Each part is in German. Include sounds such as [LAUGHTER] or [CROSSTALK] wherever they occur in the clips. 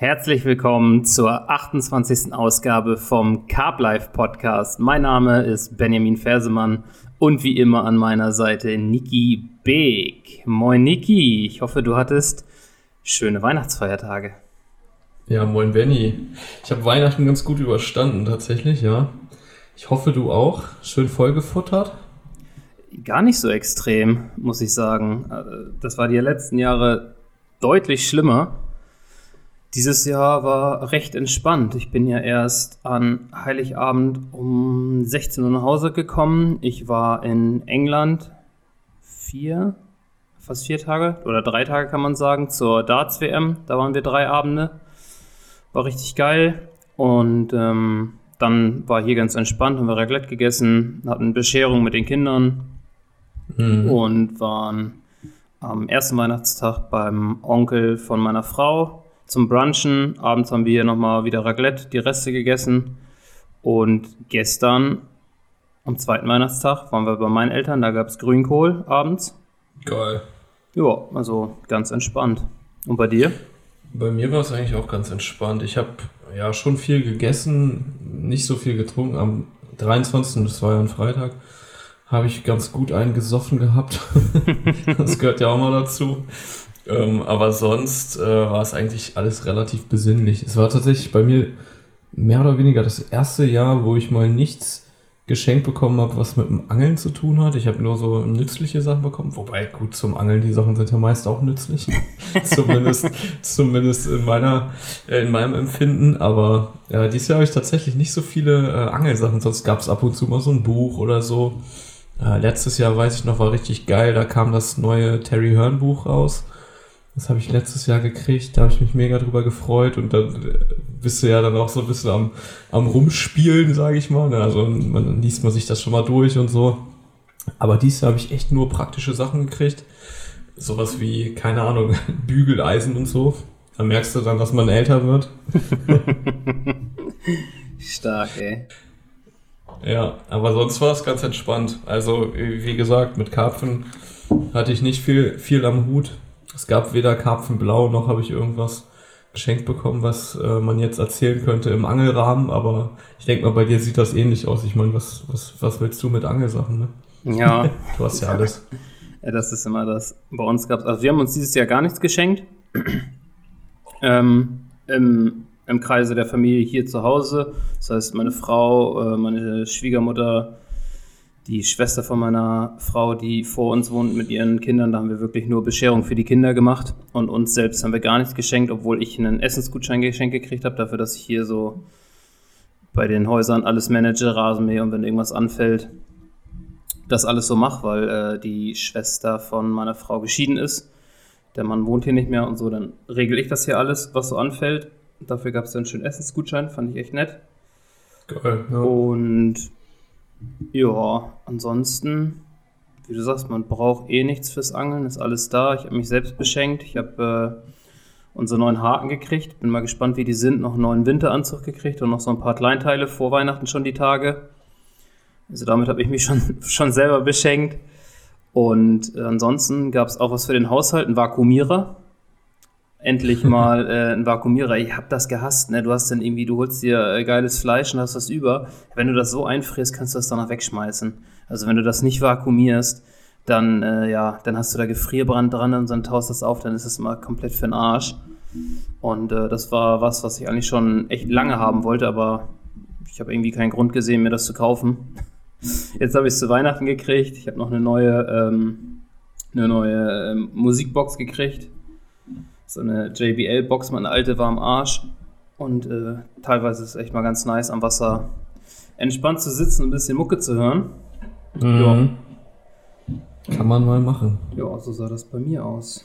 Herzlich willkommen zur 28. Ausgabe vom Carb Life Podcast. Mein Name ist Benjamin Fersemann und wie immer an meiner Seite Niki Beek. Moin Niki, ich hoffe, du hattest schöne Weihnachtsfeiertage. Ja, moin Benny. Ich habe Weihnachten ganz gut überstanden tatsächlich, ja. Ich hoffe, du auch. Schön vollgefuttert. Gar nicht so extrem, muss ich sagen. Äh, das war die letzten Jahre deutlich schlimmer. Dieses Jahr war recht entspannt. Ich bin ja erst an Heiligabend um 16 Uhr nach Hause gekommen. Ich war in England vier, fast vier Tage oder drei Tage kann man sagen, zur Darts-WM. Da waren wir drei Abende. War richtig geil. Und ähm, dann war hier ganz entspannt, haben wir Raclette gegessen, hatten Bescherung mit den Kindern mhm. und waren am ersten Weihnachtstag beim Onkel von meiner Frau zum Brunchen. Abends haben wir hier nochmal wieder Raclette, die Reste gegessen. Und gestern, am zweiten Weihnachtstag, waren wir bei meinen Eltern. Da gab es Grünkohl abends. Geil. Ja, also ganz entspannt. Und bei dir? Bei mir war es eigentlich auch ganz entspannt. Ich habe ja schon viel gegessen, nicht so viel getrunken. Am 23., das war ja ein Freitag, habe ich ganz gut einen gesoffen gehabt. [LAUGHS] das gehört ja auch mal dazu. Ähm, aber sonst äh, war es eigentlich alles relativ besinnlich. Es war tatsächlich bei mir mehr oder weniger das erste Jahr, wo ich mal nichts geschenkt bekommen habe, was mit dem Angeln zu tun hat. Ich habe nur so nützliche Sachen bekommen. Wobei, gut, zum Angeln, die Sachen sind ja meist auch nützlich. [LAUGHS] zumindest, zumindest in meiner, äh, in meinem Empfinden. Aber ja, dieses Jahr habe ich tatsächlich nicht so viele äh, Angelsachen. Sonst gab es ab und zu mal so ein Buch oder so. Äh, letztes Jahr weiß ich noch, war richtig geil. Da kam das neue Terry Hearn Buch raus. Das habe ich letztes Jahr gekriegt, da habe ich mich mega drüber gefreut und dann äh, bist du ja dann auch so ein bisschen am, am Rumspielen, sage ich mal. Ne? Also man liest man sich das schon mal durch und so. Aber dieses Jahr habe ich echt nur praktische Sachen gekriegt. Sowas wie, keine Ahnung, [LAUGHS] Bügeleisen und so. Da merkst du dann, dass man älter wird. [LAUGHS] Stark, ey. Ja, aber sonst war es ganz entspannt. Also, wie gesagt, mit Karpfen hatte ich nicht viel, viel am Hut. Es gab weder Karpfenblau noch habe ich irgendwas geschenkt bekommen, was äh, man jetzt erzählen könnte im Angelrahmen, aber ich denke mal, bei dir sieht das ähnlich aus. Ich meine, was, was, was willst du mit Angelsachen, ne? Ja. [LAUGHS] du hast ja alles. Ja, das ist immer das. Bei uns gab es, also wir haben uns dieses Jahr gar nichts geschenkt. [CLEARS THROAT] ähm, im, Im Kreise der Familie hier zu Hause. Das heißt, meine Frau, äh, meine Schwiegermutter, die Schwester von meiner Frau, die vor uns wohnt mit ihren Kindern, da haben wir wirklich nur Bescherung für die Kinder gemacht und uns selbst haben wir gar nichts geschenkt, obwohl ich einen Essensgutschein geschenkt gekriegt habe, dafür, dass ich hier so bei den Häusern alles manage, Rasenmäher und wenn irgendwas anfällt, das alles so mache, weil äh, die Schwester von meiner Frau geschieden ist. Der Mann wohnt hier nicht mehr und so, dann regel ich das hier alles, was so anfällt. Dafür gab es dann einen schönen Essensgutschein, fand ich echt nett. Geil, ja. Und ja, ansonsten, wie du sagst, man braucht eh nichts fürs Angeln, ist alles da. Ich habe mich selbst beschenkt. Ich habe äh, unsere neuen Haken gekriegt. Bin mal gespannt, wie die sind. Noch einen neuen Winteranzug gekriegt und noch so ein paar Kleinteile vor Weihnachten schon die Tage. Also damit habe ich mich schon, [LAUGHS] schon selber beschenkt. Und ansonsten gab es auch was für den Haushalt, ein Vakuumierer endlich mal äh, ein Vakuumierer. Ich hab das gehasst, ne? Du hast dann irgendwie, du holst dir äh, geiles Fleisch und hast das über. Wenn du das so einfrierst, kannst du das danach wegschmeißen. Also wenn du das nicht vakuumierst, dann, äh, ja, dann hast du da Gefrierbrand dran und dann taust das auf, dann ist es immer komplett für den Arsch. Und äh, das war was, was ich eigentlich schon echt lange haben wollte, aber ich habe irgendwie keinen Grund gesehen, mir das zu kaufen. [LAUGHS] Jetzt habe ich es zu Weihnachten gekriegt. Ich habe noch eine neue, ähm, eine neue ähm, Musikbox gekriegt so eine JBL-Box, meine alte war am Arsch. Und äh, teilweise ist es echt mal ganz nice, am Wasser entspannt zu sitzen und ein bisschen Mucke zu hören. Mhm. Ja. Kann man mal machen. Ja, so sah das bei mir aus.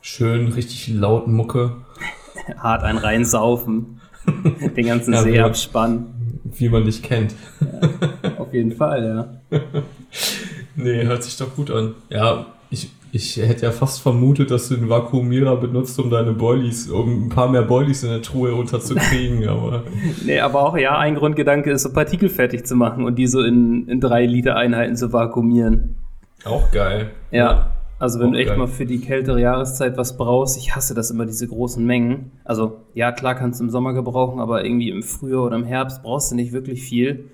Schön, richtig laut Mucke. [LAUGHS] Hart ein reinsaufen. [LAUGHS] Den ganzen ja, See abspannen. Wie man dich kennt. Ja, auf jeden Fall, ja. [LAUGHS] nee, hört sich doch gut an. Ja, ich ich hätte ja fast vermutet, dass du den Vakuumierer benutzt, um deine Boilies, um ein paar mehr Boilies in der Truhe unterzukriegen, [LAUGHS] aber. nee, aber auch ja, ein Grundgedanke ist, so Partikel fertig zu machen und die so in, in drei Liter Einheiten zu vakuumieren. Auch geil. Ja. Also wenn Auch du echt geil. mal für die kältere Jahreszeit was brauchst, ich hasse das immer, diese großen Mengen. Also ja, klar kannst du im Sommer gebrauchen, aber irgendwie im Frühjahr oder im Herbst brauchst du nicht wirklich viel.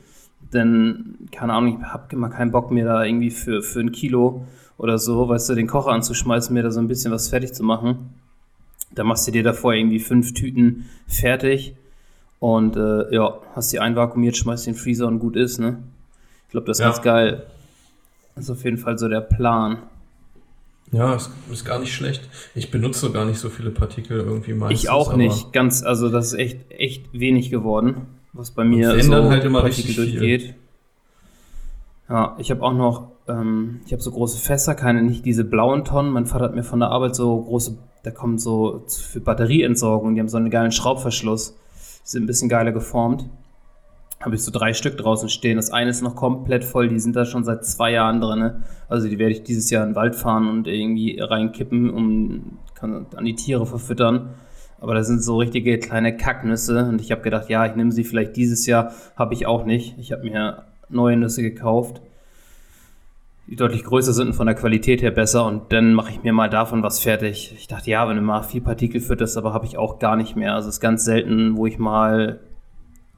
Denn, keine Ahnung, ich habe immer keinen Bock mir da irgendwie für, für ein Kilo oder so, weißt du, den Kocher anzuschmeißen, mir da so ein bisschen was fertig zu machen. Da machst du dir davor irgendwie fünf Tüten fertig und äh, ja, hast die einvakuumiert, schmeißt den Freezer und gut ist, ne? Ich glaube, das ist Ja. ganz geil. Das ist auf jeden Fall so der Plan. Ja, ist, ist gar nicht schlecht. Ich benutze gar nicht so viele Partikel irgendwie meistens. Ich auch nicht, ganz, also das ist echt, echt wenig geworden, was bei mir so halt immer Partikel richtig viel. durchgeht. Ja, ich habe auch noch, ähm, ich habe so große Fässer, keine, nicht diese blauen Tonnen. Mein Vater hat mir von der Arbeit so große, da kommen so für Batterieentsorgung, die haben so einen geilen Schraubverschluss, die sind ein bisschen geiler geformt. Habe ich so drei Stück draußen stehen. Das eine ist noch komplett voll, die sind da schon seit zwei Jahren drin. ne? Also die werde ich dieses Jahr in den Wald fahren und irgendwie reinkippen, um kann an die Tiere verfüttern. Aber da sind so richtige kleine Kacknüsse und ich habe gedacht, ja, ich nehme sie vielleicht dieses Jahr. Habe ich auch nicht. Ich habe mir neue Nüsse gekauft, die deutlich größer sind und von der Qualität her besser und dann mache ich mir mal davon was fertig. Ich dachte, ja, wenn du mal viel Partikel fütterst, aber habe ich auch gar nicht mehr. Also es ist ganz selten, wo ich mal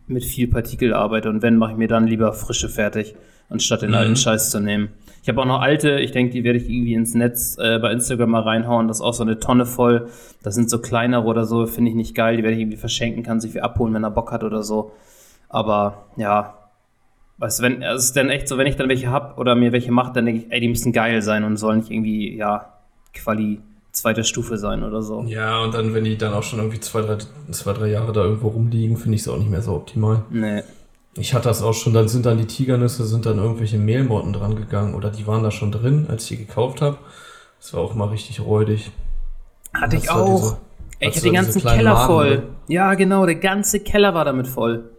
mit viel Partikel arbeite und wenn, mache ich mir dann lieber frische fertig, anstatt den Mhm. alten Scheiß zu nehmen. Ich habe auch noch alte, ich denke, die werde ich irgendwie ins Netz äh, bei Instagram mal reinhauen. Das ist auch so eine Tonne voll. Das sind so kleinere oder so, finde ich nicht geil. Die werde ich irgendwie verschenken, kann sich wie abholen, wenn er Bock hat oder so. Aber ja, weißt du, wenn es ist dann echt so, wenn ich dann welche hab oder mir welche mache, dann denke ich, ey, die müssen geil sein und sollen nicht irgendwie, ja, Quali zweiter Stufe sein oder so. Ja, und dann, wenn die dann auch schon irgendwie zwei, drei, zwei, drei Jahre da irgendwo rumliegen, finde ich es auch nicht mehr so optimal. Nee. Ich hatte das auch schon, dann sind dann die Tigernüsse, sind dann irgendwelche Mehlmotten dran gegangen oder die waren da schon drin, als ich die gekauft habe. Das war auch mal richtig räudig. Hatte ich auch. diese- ich hatte den ganzen Keller voll. drin? Ja, genau, der ganze Keller war damit voll.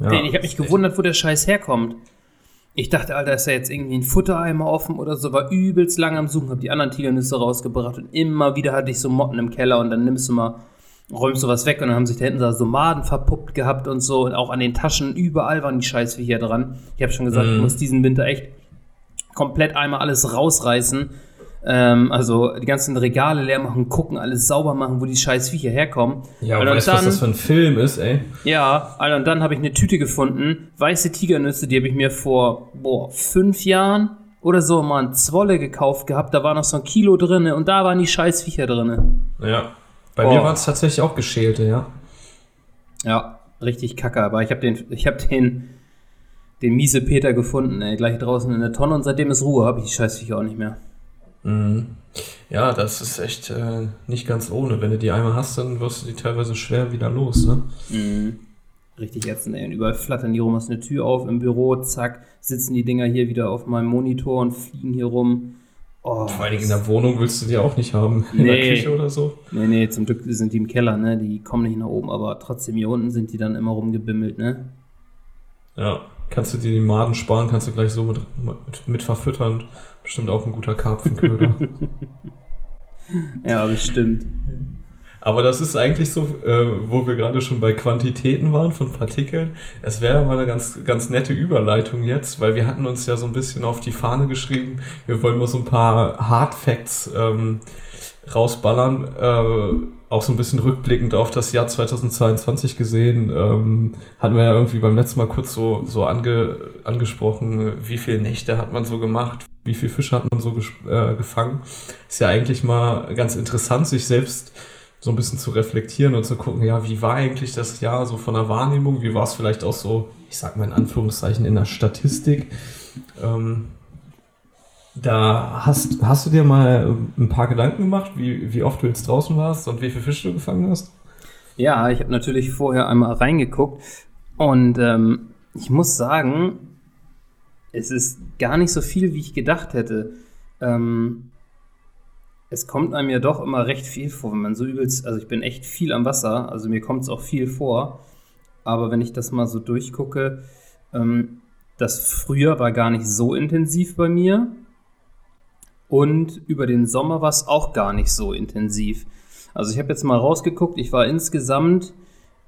Ja, Den, ich habe mich gewundert, wo der Scheiß herkommt. Ich dachte, Alter, ist da jetzt irgendwie ein Futtereimer offen oder so, war übelst lang am Suchen, hab die anderen Tigernüsse rausgebracht und immer wieder hatte ich so Motten im Keller und dann nimmst du mal, räumst du was weg und dann haben sich da hinten so Maden verpuppt gehabt und so und auch an den Taschen, überall waren die Scheißviecher dran. Ich habe schon gesagt, Mhm. ich muss diesen Winter echt komplett einmal alles rausreißen. Ähm, also die ganzen Regale leer machen, gucken, alles sauber machen, wo die Scheißviecher herkommen. Ja, Alter, und weißt du, was das für ein Film ist, ey? Ja, Alter, und dann habe ich eine Tüte gefunden, weiße Tigernüsse, die habe ich mir vor, boah, fünf Jahren oder so mal in Zwolle gekauft gehabt. Da war noch so ein Kilo drinne und da waren die Scheißviecher drinne. Ja. Bei Oh. mir waren es tatsächlich auch geschälte, ja. Ja, richtig kacke, aber ich habe den, ich habe den, den miese Peter gefunden, ey, gleich draußen in der Tonne und seitdem ist Ruhe, habe ich die Scheißviecher auch nicht mehr. Mhm. Ja, das ist echt äh, nicht ganz ohne. Wenn du die einmal hast, dann wirst du die teilweise schwer wieder los, ne? Mhm. Richtig ätzend, ey. Und überall flattern die rum, hast eine Tür auf im Büro, zack, sitzen die Dinger hier wieder auf meinem Monitor und fliegen hier rum. Oh, Vor Dingen in der Wohnung willst du die auch nicht haben. In der. Küche oder so. Nee, nee, zum Glück sind die im Keller, ne? Die kommen nicht nach oben, aber trotzdem hier unten sind die dann immer rumgebimmelt, ne? Ja. Kannst du dir die Maden sparen, kannst du gleich so mit, mit, mit verfüttern. Bestimmt auch ein guter Karpfenköder. [LAUGHS] Ja, bestimmt. Aber das ist eigentlich so, äh, wo wir gerade schon bei Quantitäten waren von Partikeln. Es wäre mal eine ganz, ganz nette Überleitung jetzt, weil wir hatten uns ja so ein bisschen auf die Fahne geschrieben. Wir wollen mal so ein paar Hard Facts ähm, rausballern. Äh, auch so ein bisschen rückblickend auf das Jahr 2022 gesehen. Ähm, hatten wir ja irgendwie beim letzten Mal kurz so, so ange, angesprochen, wie viele Nächte hat man so gemacht, wie viel Fische hat man so äh, gefangen. Ist ja eigentlich mal ganz interessant, sich selbst so ein bisschen zu reflektieren und zu gucken, ja, wie war eigentlich das Jahr so von der Wahrnehmung, wie war es vielleicht auch so, ich sag mal in Anführungszeichen, in der Statistik. Ähm, da hast, hast du dir mal ein paar Gedanken gemacht, wie, wie oft du jetzt draußen warst und wie viele Fische du gefangen hast? Ja, ich habe natürlich vorher einmal reingeguckt und ähm, ich muss sagen, es ist gar nicht so viel, wie ich gedacht hätte. Ähm, es kommt einem ja doch immer recht viel vor, wenn man so übelst, also ich bin echt viel am Wasser, also mir kommt es auch viel vor, aber wenn ich das mal so durchgucke, ähm, das Frühjahr war gar nicht so intensiv bei mir und über den Sommer war es auch gar nicht so intensiv. Also ich habe jetzt mal rausgeguckt, ich war insgesamt,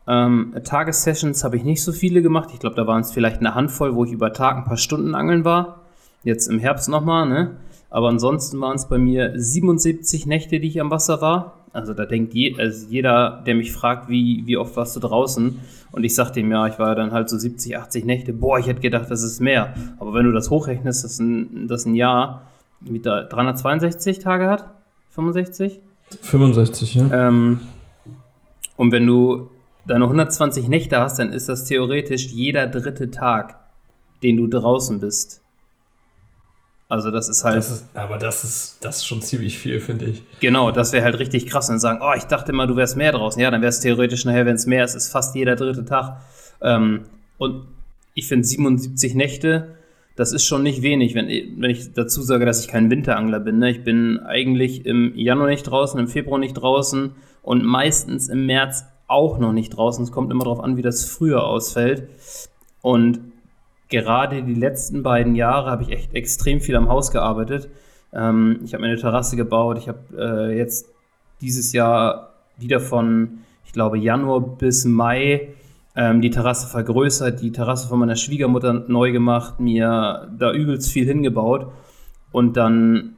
ähm, Tagessessions habe ich nicht so viele gemacht. Ich glaube, da waren es vielleicht eine Handvoll, wo ich über Tag ein paar Stunden angeln war. Jetzt im Herbst nochmal, ne? Aber ansonsten waren es bei mir 77 Nächte, die ich am Wasser war. Also da denkt je, also jeder, der mich fragt, wie, wie oft warst du draußen? Und ich sagte ihm, ja, ich war dann halt so 70, 80 Nächte. Boah, ich hätte gedacht, das ist mehr. Aber wenn du das hochrechnest, dass ein, dass ein Jahr mit 362 Tage hat, 65? 65, ja. Ähm, und wenn du deine 120 Nächte hast, dann ist das theoretisch jeder dritte Tag, den du draußen bist. Also das ist halt. Das ist, aber das ist, das ist schon ziemlich viel, finde ich. Genau, das wäre halt richtig krass. Und sagen, oh, ich dachte immer, du wärst mehr draußen. Ja, dann wäre es theoretisch nachher, wenn es mehr ist, ist fast jeder dritte Tag. Ähm, und ich finde 77 Nächte, das ist schon nicht wenig, wenn, wenn ich dazu sage, dass ich kein Winterangler bin. Ne? Ich bin eigentlich im Januar nicht draußen, im Februar nicht draußen und meistens im März auch noch nicht draußen. Es kommt immer darauf an, wie das früher ausfällt. Und gerade die letzten beiden Jahre habe ich echt extrem viel am Haus gearbeitet. Ähm, ich habe mir eine Terrasse gebaut. Ich habe äh, jetzt dieses Jahr wieder von, ich glaube, Januar bis Mai ähm, die Terrasse vergrößert, die Terrasse von meiner Schwiegermutter neu gemacht, mir da übelst viel hingebaut. Und dann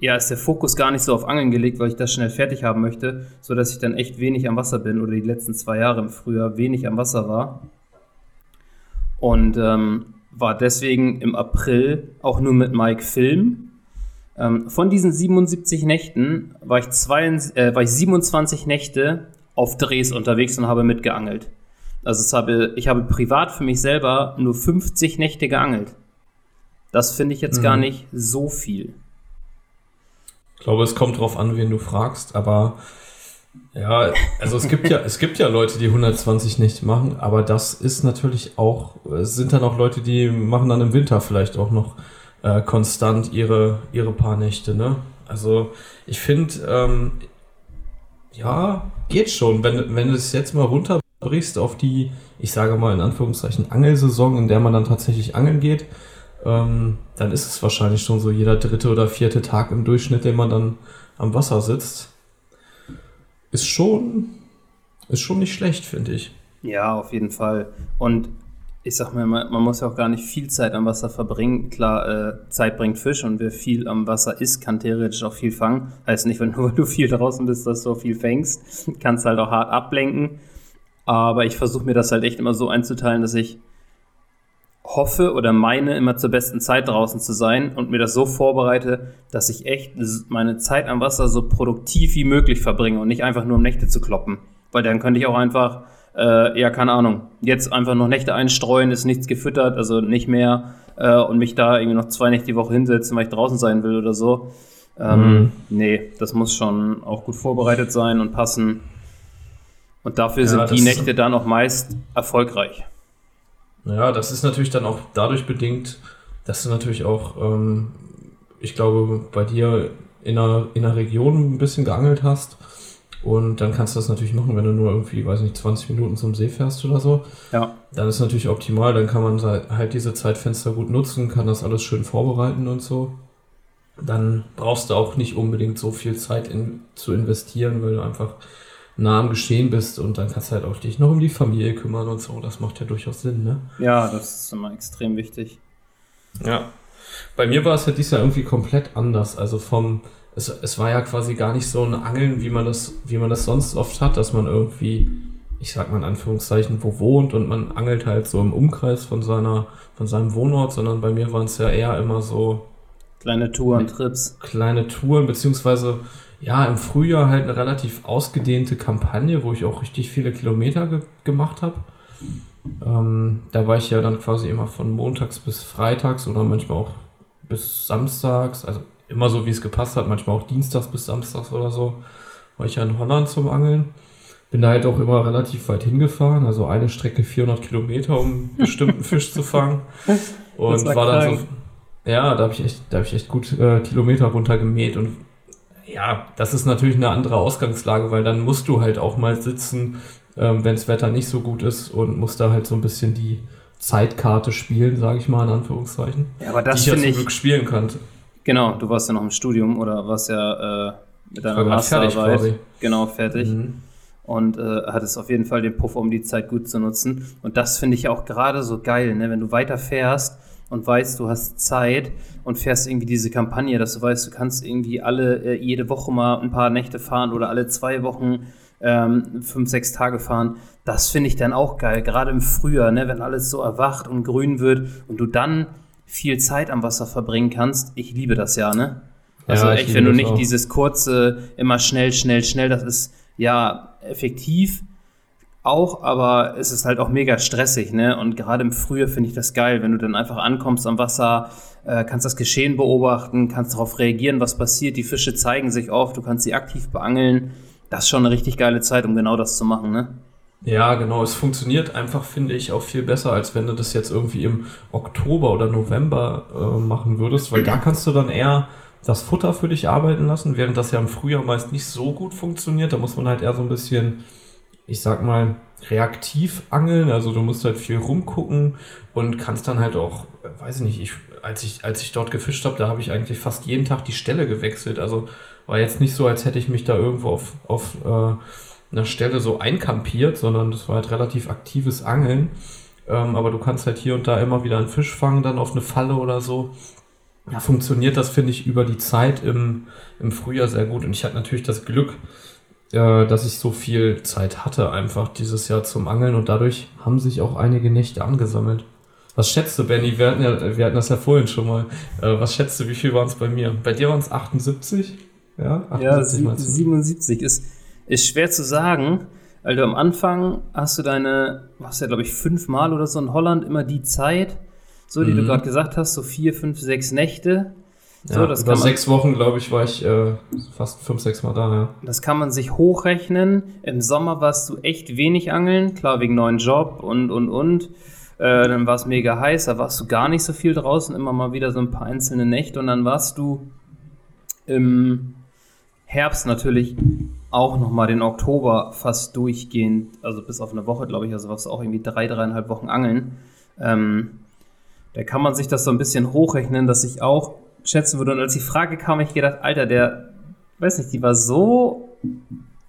ja, ist der Fokus gar nicht so auf Angeln gelegt, weil ich das schnell fertig haben möchte, sodass ich dann echt wenig am Wasser bin oder die letzten zwei Jahre im Frühjahr wenig am Wasser war und ähm, war deswegen im April auch nur mit Mike Film. Ähm, von diesen 77 Nächten war ich, zwei, äh, war ich 27 Nächte auf Drehs unterwegs und habe mitgeangelt. Also habe, ich habe privat für mich selber nur 50 Nächte geangelt. Das finde ich jetzt mhm. gar nicht so viel. Ich glaube, es kommt drauf an, wen du fragst, aber ja, also es gibt ja, es gibt ja Leute, die 120 nicht machen, aber das ist natürlich auch, es sind dann auch Leute, die machen dann im Winter vielleicht auch noch äh, konstant ihre, ihre paar Nächte, ne? Also ich finde, ähm, ja, geht schon. Wenn, wenn du es jetzt mal runterbrichst auf die, ich sage mal in Anführungszeichen, Angelsaison, in der man dann tatsächlich angeln geht, ähm, dann ist es wahrscheinlich schon so jeder dritte oder vierte Tag im Durchschnitt, den man dann am Wasser sitzt ist schon, ist schon nicht schlecht, finde ich. Ja, auf jeden Fall. Und ich sag mal, man, muss ja auch gar nicht viel Zeit am Wasser verbringen. Klar, äh, Zeit bringt Fisch und wer viel am Wasser isst, kann theoretisch auch viel fangen. Heißt nicht, wenn [LAUGHS] nur du viel draußen bist, dass du auch viel fängst. Kannst halt auch hart ablenken. Aber ich versuche mir das halt echt immer so einzuteilen, dass ich hoffe oder meine, immer zur besten Zeit draußen zu sein und mir das so vorbereite, dass ich echt meine Zeit am Wasser so produktiv wie möglich verbringe und nicht einfach nur um Nächte zu kloppen. Weil dann könnte ich auch einfach, äh, ja, keine Ahnung, jetzt einfach noch Nächte einstreuen, ist nichts gefüttert, also nicht mehr äh, und mich da irgendwie noch zwei Nächte die Woche hinsetzen, weil ich draußen sein will oder so. Ähm, mhm. Nee, das muss schon auch gut vorbereitet sein und passen. Und dafür ja, sind die Nächte dann auch meist erfolgreich. Ja, das ist natürlich dann auch dadurch bedingt, dass du natürlich auch, ähm, ich glaube, bei dir in einer, in einer Region ein bisschen geangelt hast. Und dann kannst du das natürlich machen, wenn du nur irgendwie, weiß nicht, 20 Minuten zum See fährst oder so. Ja. Dann ist natürlich optimal, dann kann man halt diese Zeitfenster gut nutzen, kann das alles schön vorbereiten und so. Dann brauchst du auch nicht unbedingt so viel Zeit in, zu investieren, weil du einfach nah am Geschehen bist und dann kannst du halt auch dich noch um die Familie kümmern und so. Das macht ja durchaus Sinn, ne? Ja, das ist immer extrem wichtig. Ja. Bei mir war es ja dieses Jahr irgendwie komplett anders. Also vom, es, es war ja quasi gar nicht so ein Angeln, wie man das, wie man das sonst oft hat, dass man irgendwie, ich sag mal in Anführungszeichen, wo wohnt und man angelt halt so im Umkreis von seiner, von seinem Wohnort, sondern bei mir waren es ja eher immer so kleine Touren, Trips. Kleine Touren, beziehungsweise ja, im Frühjahr halt eine relativ ausgedehnte Kampagne, wo ich auch richtig viele Kilometer ge gemacht habe. Ähm, da war ich ja dann quasi immer von montags bis freitags oder manchmal auch bis samstags, also immer so wie es gepasst hat, manchmal auch dienstags bis samstags oder so, war ich ja in Holland zum Angeln. Bin da halt auch immer relativ weit hingefahren, also eine Strecke 400 Kilometer, um einen [LAUGHS] bestimmten Fisch zu fangen. Und war, war dann so, ja, da habe ich echt, da habe ich echt gut äh, Kilometer runtergemäht und ja, das ist natürlich eine andere Ausgangslage, weil dann musst du halt auch mal sitzen, ähm, wenn das Wetter nicht so gut ist und musst da halt so ein bisschen die Zeitkarte spielen, sage ich mal in Anführungszeichen. Ja, aber das die ich ja Glück spielen konnte. Genau, du warst ja noch im Studium oder warst ja äh, mit deiner Masterarbeit genau fertig. Mhm. Und äh, hattest auf jeden Fall den Puffer, um die Zeit gut zu nutzen. Und das finde ich auch gerade so geil, ne? wenn du weiter fährst und weißt, du hast Zeit und fährst irgendwie diese Kampagne, dass du weißt, du kannst irgendwie alle, äh, jede Woche mal ein paar Nächte fahren oder alle zwei Wochen ähm, fünf, sechs Tage fahren. Das finde ich dann auch geil, gerade im Frühjahr, ne, wenn alles so erwacht und grün wird und du dann viel Zeit am Wasser verbringen kannst. Ich liebe das ja, ne? Also Ja, echt, wenn du nicht auch. dieses kurze, immer schnell, schnell, schnell, das ist ja effektiv auch, aber es ist halt auch mega stressig, ne? Und gerade im Frühjahr finde ich das geil, wenn du dann einfach ankommst am Wasser, äh, kannst das Geschehen beobachten, kannst darauf reagieren, was passiert. Die Fische zeigen sich oft, du kannst sie aktiv beangeln. Das ist schon eine richtig geile Zeit, um genau das zu machen, ne? Ja, genau. Es funktioniert einfach, finde ich, auch viel besser, als wenn du das jetzt irgendwie im Oktober oder November äh, machen würdest, weil da kannst du dann eher das Futter für dich arbeiten lassen, während das ja im Frühjahr meist nicht so gut funktioniert. Da muss man halt eher so ein bisschen, ich sag mal, reaktiv angeln. Also du musst halt viel rumgucken und kannst dann halt auch, weiß ich nicht, ich, als ich, als ich dort gefischt habe, da habe ich eigentlich fast jeden Tag die Stelle gewechselt. Also war jetzt nicht so, als hätte ich mich da irgendwo auf, auf äh, einer Stelle so einkampiert, sondern das war halt relativ aktives Angeln. Ähm, aber du kannst halt hier und da immer wieder einen Fisch fangen, dann auf eine Falle oder so. Ja, funktioniert das, finde ich, über die Zeit im, im Frühjahr sehr gut. Und ich hatte natürlich das Glück, dass ich so viel Zeit hatte, einfach dieses Jahr zum Angeln. Und dadurch haben sich auch einige Nächte angesammelt. Was schätzt du, Benny? Wir hatten, ja, wir hatten das ja vorhin schon mal. Äh, was schätzt du, wie viel waren es bei mir? Bei dir waren es 78? Ja, 78 Ja, meinst du? 77 ist, ist schwer zu sagen. Also am Anfang hast du deine, was ja glaube ich fünfmal oder so in Holland immer die Zeit, so die du Mhm. gerade gesagt hast, so vier, fünf, sechs Nächte. So, ja, das über man- sechs Wochen, glaube ich, war ich äh, fast fünf, sechs Mal da, ja. Das kann man sich hochrechnen. Im Sommer warst du echt wenig angeln, klar wegen neuen Job und und und. Äh, dann war es mega heiß, da warst du gar nicht so viel draußen, immer mal wieder so ein paar einzelne Nächte und dann warst du im Herbst natürlich auch nochmal den Oktober fast durchgehend, also bis auf eine Woche, glaube ich, also warst du auch irgendwie drei, dreieinhalb Wochen angeln. Ähm, da kann man sich das so ein bisschen hochrechnen, dass ich auch schätzen würde. Und als die Frage kam, ich gedacht, Alter, der, weiß nicht, die war so,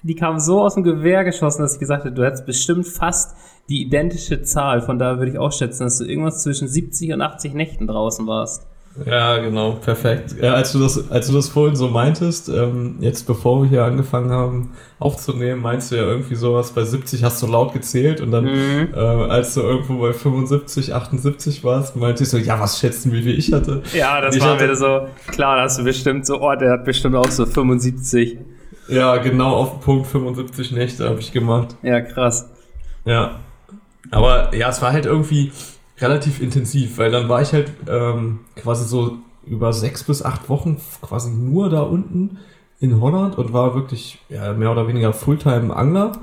die kam so aus dem Gewehr geschossen, dass ich gesagt habe, du hättest bestimmt fast die identische Zahl. Von daher würde ich auch schätzen, dass du irgendwas zwischen 70 und 80 Nächten draußen warst. Ja, genau, perfekt. Ja, als du das, als du das vorhin so meintest, ähm, jetzt bevor wir hier angefangen haben aufzunehmen, meinst du ja irgendwie sowas, bei 70 hast du laut gezählt und dann, Mhm. äh, als du irgendwo bei 75, 78 warst, meintest du, ja, was schätzen, wie viel ich hatte? Ja, das Ich war hatte- wieder so, klar, da hast du bestimmt so, oh, der hat bestimmt auch so 75. Ja, genau auf den Punkt 75 Nächte habe ich gemacht. Ja, krass. Ja. Aber ja, es war halt irgendwie relativ intensiv, weil dann war ich halt ähm, quasi so über sechs bis acht Wochen quasi nur da unten in Holland und war wirklich ja, mehr oder weniger Fulltime-Angler,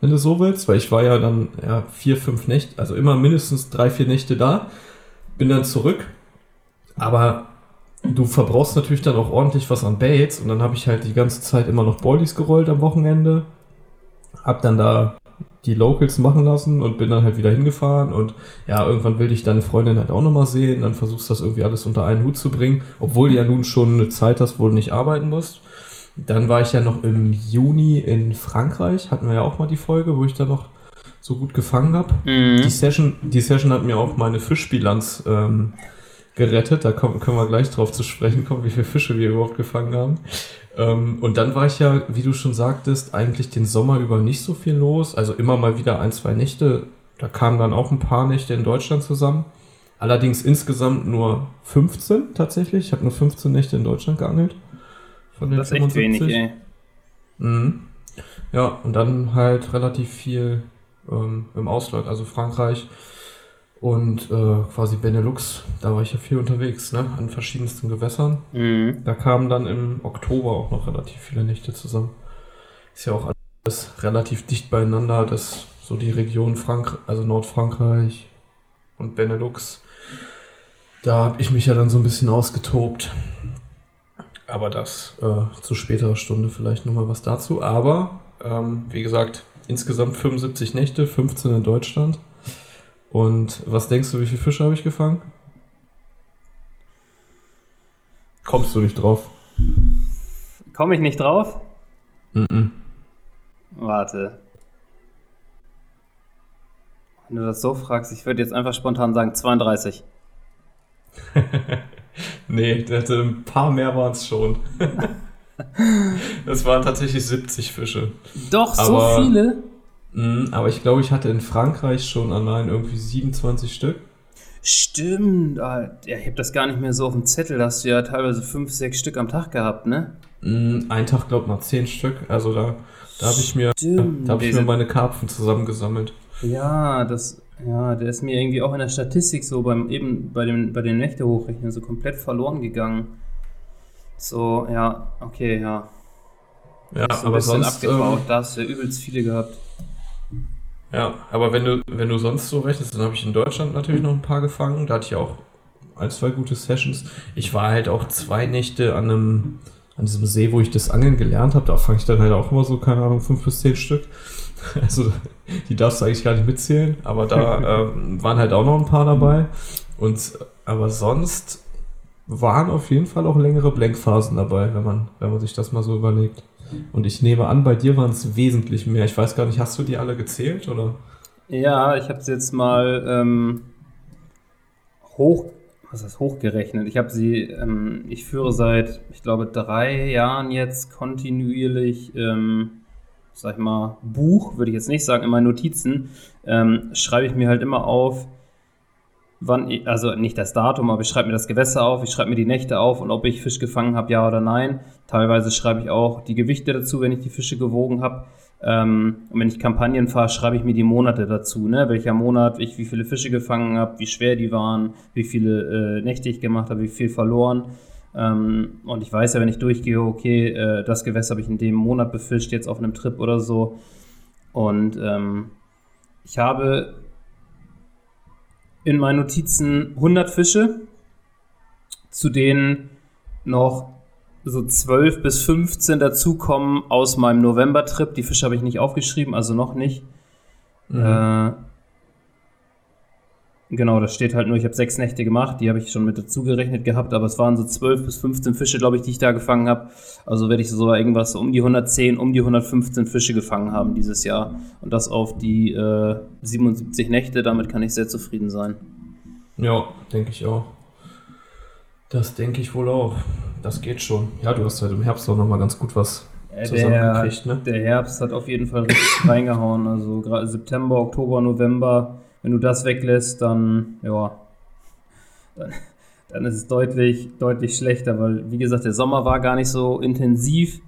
wenn du so willst, weil ich war ja dann ja, vier, fünf Nächte, also immer mindestens drei, vier Nächte da, bin dann zurück, aber du verbrauchst natürlich dann auch ordentlich was an Baits und dann habe ich halt die ganze Zeit immer noch Boilies gerollt am Wochenende, hab dann da die Locals machen lassen und bin dann halt wieder hingefahren und ja, irgendwann will ich deine Freundin halt auch nochmal sehen, dann versuchst du das irgendwie alles unter einen Hut zu bringen, obwohl du ja nun schon eine Zeit hast, wo du nicht arbeiten musst. Dann war ich ja noch im Juni in Frankreich, hatten wir ja auch mal die Folge, wo ich da noch so gut gefangen habe. Mhm. Die Session, die Session hat mir auch meine Fischbilanz ähm, gerettet. Da kommen, können wir gleich drauf zu sprechen kommen, wie viele Fische wir überhaupt gefangen haben. Ähm, und dann war ich ja, wie du schon sagtest, eigentlich den Sommer über nicht so viel los. Also immer mal wieder ein, zwei Nächte. Da kamen dann auch ein paar Nächte in Deutschland zusammen. Allerdings insgesamt nur 15 tatsächlich. Ich habe nur 15 Nächte in Deutschland geangelt. Von den Das ist echt wenig, ey. Mhm. Ja, und dann halt relativ viel ähm, im Ausland, also Frankreich und äh, quasi Benelux. Da war ich ja viel unterwegs, ne? An verschiedensten Gewässern. Mhm. Da kamen dann im Oktober auch noch relativ viele Nächte zusammen. Ist ja auch alles relativ dicht beieinander, das so die Region Frank also Nordfrankreich und Benelux. Da habe ich mich ja dann so ein bisschen ausgetobt. Aber das äh, zu späterer Stunde vielleicht nochmal was dazu. Aber ähm, wie gesagt, insgesamt 75 Nächte, 15 in Deutschland. Und was denkst du, wie viele Fische habe ich gefangen? Kommst du nicht drauf? Komme ich nicht drauf? Mhm. Warte. Wenn du das so fragst, ich würde jetzt einfach spontan sagen 32. [LAUGHS] nee, ein paar mehr waren es schon. [LAUGHS] das waren tatsächlich 70 Fische. Doch, aber, so viele? Mh, aber ich glaube, ich hatte in Frankreich schon allein irgendwie 27 Stück. Stimmt, ja, ich habe das gar nicht mehr so auf dem Zettel. Da hast du ja teilweise 5, 6 Stück am Tag gehabt, ne? Ein Tag, glaube ich, mal 10 Stück. Also da, da habe ich, mir, da hab ich mir meine Karpfen zusammengesammelt. Ja, das, ja, der ist mir irgendwie auch in der Statistik so beim eben bei dem bei den Nächte hochrechnen so komplett verloren gegangen. So, ja, okay, ja. Ja, aber sonst abgebaut, ähm, da hast du ja übelst viele gehabt. Ja, aber wenn du wenn du sonst so rechnest, dann habe ich in Deutschland natürlich noch ein paar gefangen. Da hatte ich auch ein, zwei gute Sessions. Ich war halt auch zwei Nächte an einem an diesem See, wo ich das Angeln gelernt habe. Da fange ich dann halt auch immer so keine Ahnung fünf bis zehn Stück. [LAUGHS] Also die darfst du eigentlich gar nicht mitzählen, aber da [LAUGHS] ähm, waren halt auch noch ein paar dabei. Und aber sonst waren auf jeden Fall auch längere Blankphasen dabei, wenn man, wenn man sich das mal so überlegt. Und ich nehme an, bei dir waren es wesentlich mehr. Ich weiß gar nicht, hast du die alle gezählt oder? Ja, ich habe es jetzt mal ähm, hoch, was heißt hochgerechnet? Ich habe sie, ähm, ich führe seit, ich glaube, drei Jahren jetzt kontinuierlich ähm, sag ich mal, Buch, würde ich jetzt nicht sagen, in meinen Notizen, ähm, schreibe ich mir halt immer auf, wann, ich, also nicht das Datum, aber ich schreibe mir das Gewässer auf, ich schreibe mir die Nächte auf und ob ich Fisch gefangen habe, ja oder nein. Teilweise schreibe ich auch die Gewichte dazu, wenn ich die Fische gewogen habe. Ähm, und wenn ich Kampagnen fahre, schreibe ich mir die Monate dazu, ne? welcher Monat ich wie viele Fische gefangen habe, wie schwer die waren, wie viele äh, Nächte ich gemacht habe, wie viel verloren. Ähm, und ich weiß ja, wenn ich durchgehe, okay, äh, das Gewässer habe ich in dem Monat befischt, jetzt auf einem Trip oder so. Und ähm, ich habe in meinen Notizen 100 Fische, zu denen noch so 12 bis 15 dazukommen aus meinem November-Trip. Die Fische habe ich nicht aufgeschrieben, also noch nicht. Mhm. Äh, Genau, das steht halt nur, ich habe sechs Nächte gemacht, die habe ich schon mit dazu gerechnet gehabt, aber es waren so zwölf bis 15 Fische, glaube ich, die ich da gefangen habe. Also werde ich so irgendwas um die 110, um die 115 Fische gefangen haben dieses Jahr. Und das auf die äh, 77 Nächte, damit kann ich sehr zufrieden sein. Ja, denke ich auch. Das denke ich wohl auch. Das geht schon. Ja, du hast halt im Herbst auch nochmal ganz gut was äh, zusammengekriegt, ne? Der Herbst hat auf jeden Fall richtig reingehauen. Also gerade September, Oktober, November wenn du das weglässt, dann, ja, dann, dann ist es deutlich, deutlich schlechter, weil, wie gesagt, der Sommer war gar nicht so intensiv.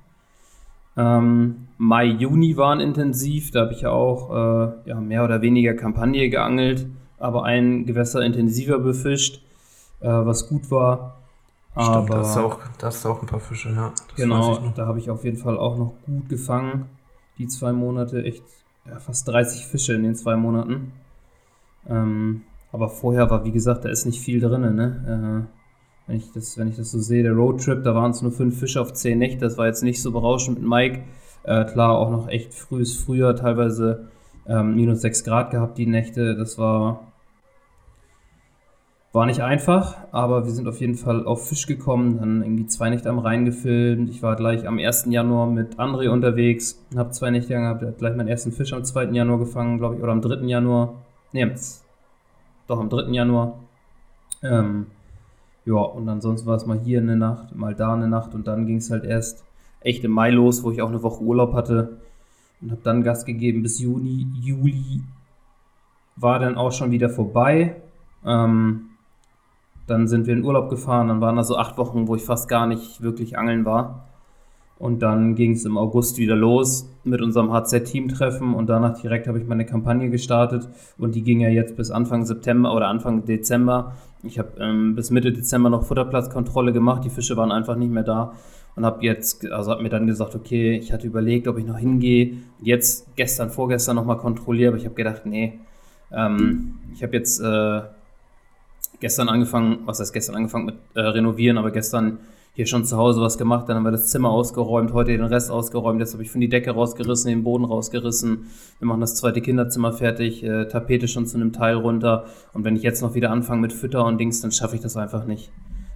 Ähm, Mai, Juni waren intensiv, da habe ich ja auch äh, ja, mehr oder weniger Kampagne geangelt, aber ein Gewässer intensiver befischt, äh, was gut war. Stimmt, aber, da hast, auch, da hast du auch ein paar Fische, ja. genau, da habe ich auf jeden Fall auch noch gut gefangen. Die zwei Monate, echt ja, fast 30 Fische in den zwei Monaten. Ähm, aber vorher war, wie gesagt, da ist nicht viel drin. Ne? Äh, wenn, ich das, wenn ich das so sehe, der Roadtrip, da waren es nur fünf Fische auf zehn Nächte. Das war jetzt nicht so berauschend mit Mike. Äh, klar, auch noch echt frühes Frühjahr, teilweise ähm, minus sechs Grad gehabt die Nächte. Das war, war nicht einfach, aber wir sind auf jeden Fall auf Fisch gekommen, dann irgendwie zwei Nächte am Rhein gefilmt. Ich war gleich am 1. Januar mit André unterwegs, habe zwei Nächte gehabt, gleich meinen ersten Fisch am 2. Januar gefangen, glaube ich, oder am 3. Januar nee, doch am 3. Januar. Ähm, ja, und ansonsten war es mal hier eine Nacht, mal da eine Nacht und dann ging es halt erst echt im Mai los, wo ich auch eine Woche Urlaub hatte und habe dann Gas gegeben bis Juni. Juli war dann auch schon wieder vorbei. Ähm, dann sind wir in Urlaub gefahren, dann waren da so acht Wochen, wo ich fast gar nicht wirklich angeln war. Und dann ging es im August wieder los mit unserem HZ-Team-Treffen und danach direkt habe ich meine Kampagne gestartet. Und die ging ja jetzt bis Anfang September oder Anfang Dezember. Ich habe ähm, bis Mitte Dezember noch Futterplatzkontrolle gemacht, die Fische waren einfach nicht mehr da. Und habe jetzt, also habe mir dann gesagt, okay, ich hatte überlegt, ob ich noch hingehe. Jetzt gestern, vorgestern nochmal kontrolliert, aber ich habe gedacht, nee, ähm, ich habe jetzt äh, gestern angefangen, was heißt gestern angefangen mit äh, renovieren, aber gestern hier schon zu Hause was gemacht, dann haben wir das Zimmer ausgeräumt, heute den Rest ausgeräumt, jetzt habe ich von die Decke rausgerissen, den Boden rausgerissen. Wir machen das zweite Kinderzimmer fertig, äh, Tapete schon zu einem Teil runter. Und wenn ich jetzt noch wieder anfange mit Fütter und Dings, dann schaffe ich das einfach nicht.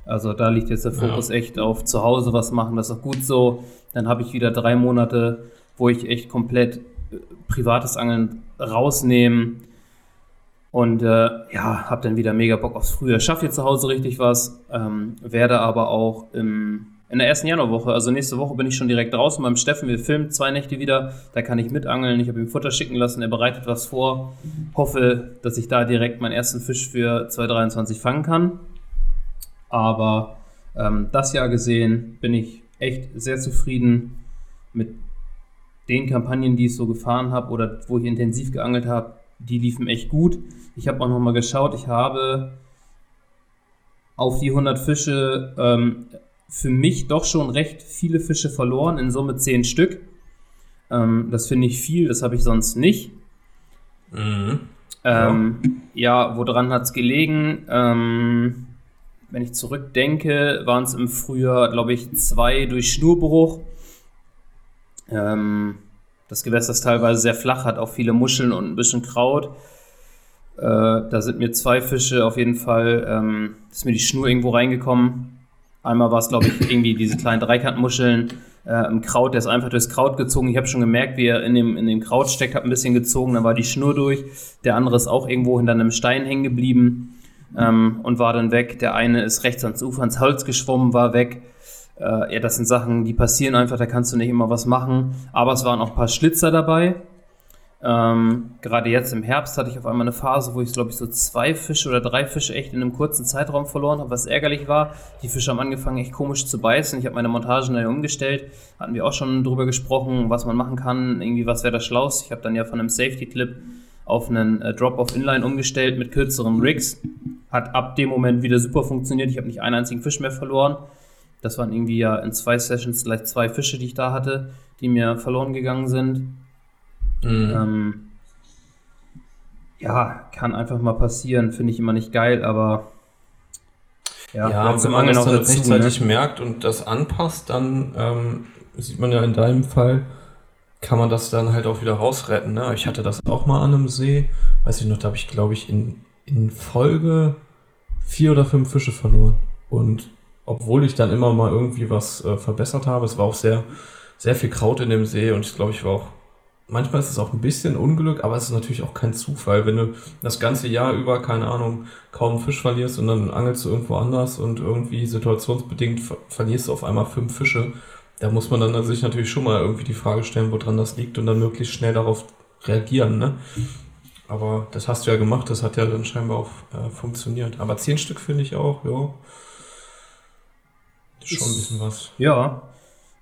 Also da liegt jetzt der Fokus ja. echt auf zu Hause was machen, das ist auch gut so. Dann habe ich wieder drei Monate, wo ich echt komplett äh, privates Angeln rausnehme Und äh, ja, hab dann wieder mega Bock aufs Frühjahr. Schaff hier zu Hause richtig was, ähm, werde aber auch im, in der ersten Januarwoche, also nächste Woche bin ich schon direkt draußen beim Steffen. Wir filmen zwei Nächte wieder, da kann ich mitangeln. Ich habe ihm Futter schicken lassen, er bereitet was vor. Hoffe, dass ich da direkt meinen ersten Fisch für 2023 fangen kann. Aber ähm, das Jahr gesehen bin ich echt sehr zufrieden mit den Kampagnen, die ich so gefahren habe oder wo ich intensiv geangelt habe. Die liefen echt gut. Ich habe auch nochmal geschaut, ich habe auf die 100 Fische ähm, für mich doch schon recht viele Fische verloren, in Summe 10 Stück. Ähm, das finde ich viel, das habe ich sonst nicht. Mhm. Ähm, ja. ja, woran hat es gelegen? Ähm, wenn ich zurückdenke, waren es im Frühjahr, glaube ich, zwei durch Schnurbruch. Ähm, das Gewässer ist teilweise sehr flach, hat auch viele Muscheln und ein bisschen Kraut. Äh, da sind mir zwei Fische auf jeden Fall, ähm, ist mir die Schnur irgendwo reingekommen. Einmal war es, glaube ich, irgendwie diese kleinen Dreikantmuscheln äh, im Kraut, der ist einfach durchs Kraut gezogen. Ich habe schon gemerkt, wie er in dem, in dem Kraut steckt, hat ein bisschen gezogen, dann war die Schnur durch. Der andere ist auch irgendwo hinter einem Stein hängen geblieben ähm, und war dann weg. Der eine ist rechts ans Ufer ans Holz geschwommen, war weg. Äh, ja, das sind Sachen, die passieren einfach, da kannst du nicht immer was machen. Aber es waren auch ein paar Schlitzer dabei. Ähm, gerade jetzt im Herbst hatte ich auf einmal eine Phase, wo ich, glaube ich, so zwei Fische oder drei Fische echt in einem kurzen Zeitraum verloren habe, was ärgerlich war. Die Fische haben angefangen, echt komisch zu beißen. Ich habe meine Montagen dann umgestellt. Hatten wir auch schon drüber gesprochen, was man machen kann. Irgendwie, was wäre das Schlauste? Ich habe dann ja von einem Safety-Clip auf einen äh, Drop-Off-Inline umgestellt mit kürzeren Rigs. Hat ab dem Moment wieder super funktioniert. Ich habe nicht einen einzigen Fisch mehr verloren. Das waren irgendwie ja in zwei Sessions gleich zwei Fische, die ich da hatte, die mir verloren gegangen sind. Mhm. Ähm, ja, kann einfach mal passieren. Finde ich immer nicht geil, aber ja, ja wenn man das dann dazu, rechtzeitig ne? merkt und das anpasst, dann ähm, sieht man ja in deinem Fall, kann man das dann halt auch wieder rausretten. Ne? Ich hatte das auch mal an einem See, weiß ich noch, da habe ich, glaube ich, in, in Folge vier oder fünf Fische verloren. Und obwohl ich dann immer mal irgendwie was äh, verbessert habe, es war auch sehr, sehr viel Kraut in dem See und ich glaube, ich war auch, manchmal ist es auch ein bisschen Unglück, aber es ist natürlich auch kein Zufall, wenn du das ganze Jahr über, keine Ahnung, kaum Fisch verlierst und dann angelst du irgendwo anders und irgendwie situationsbedingt ver verlierst du auf einmal fünf Fische da muss man dann sich natürlich schon mal irgendwie die Frage stellen, woran das liegt und dann möglichst schnell darauf reagieren. Ne? Aber das hast du ja gemacht, das hat ja dann scheinbar auch äh, funktioniert. Aber zehn Stück finde ich auch, ja. Schon ein bisschen was. Ja.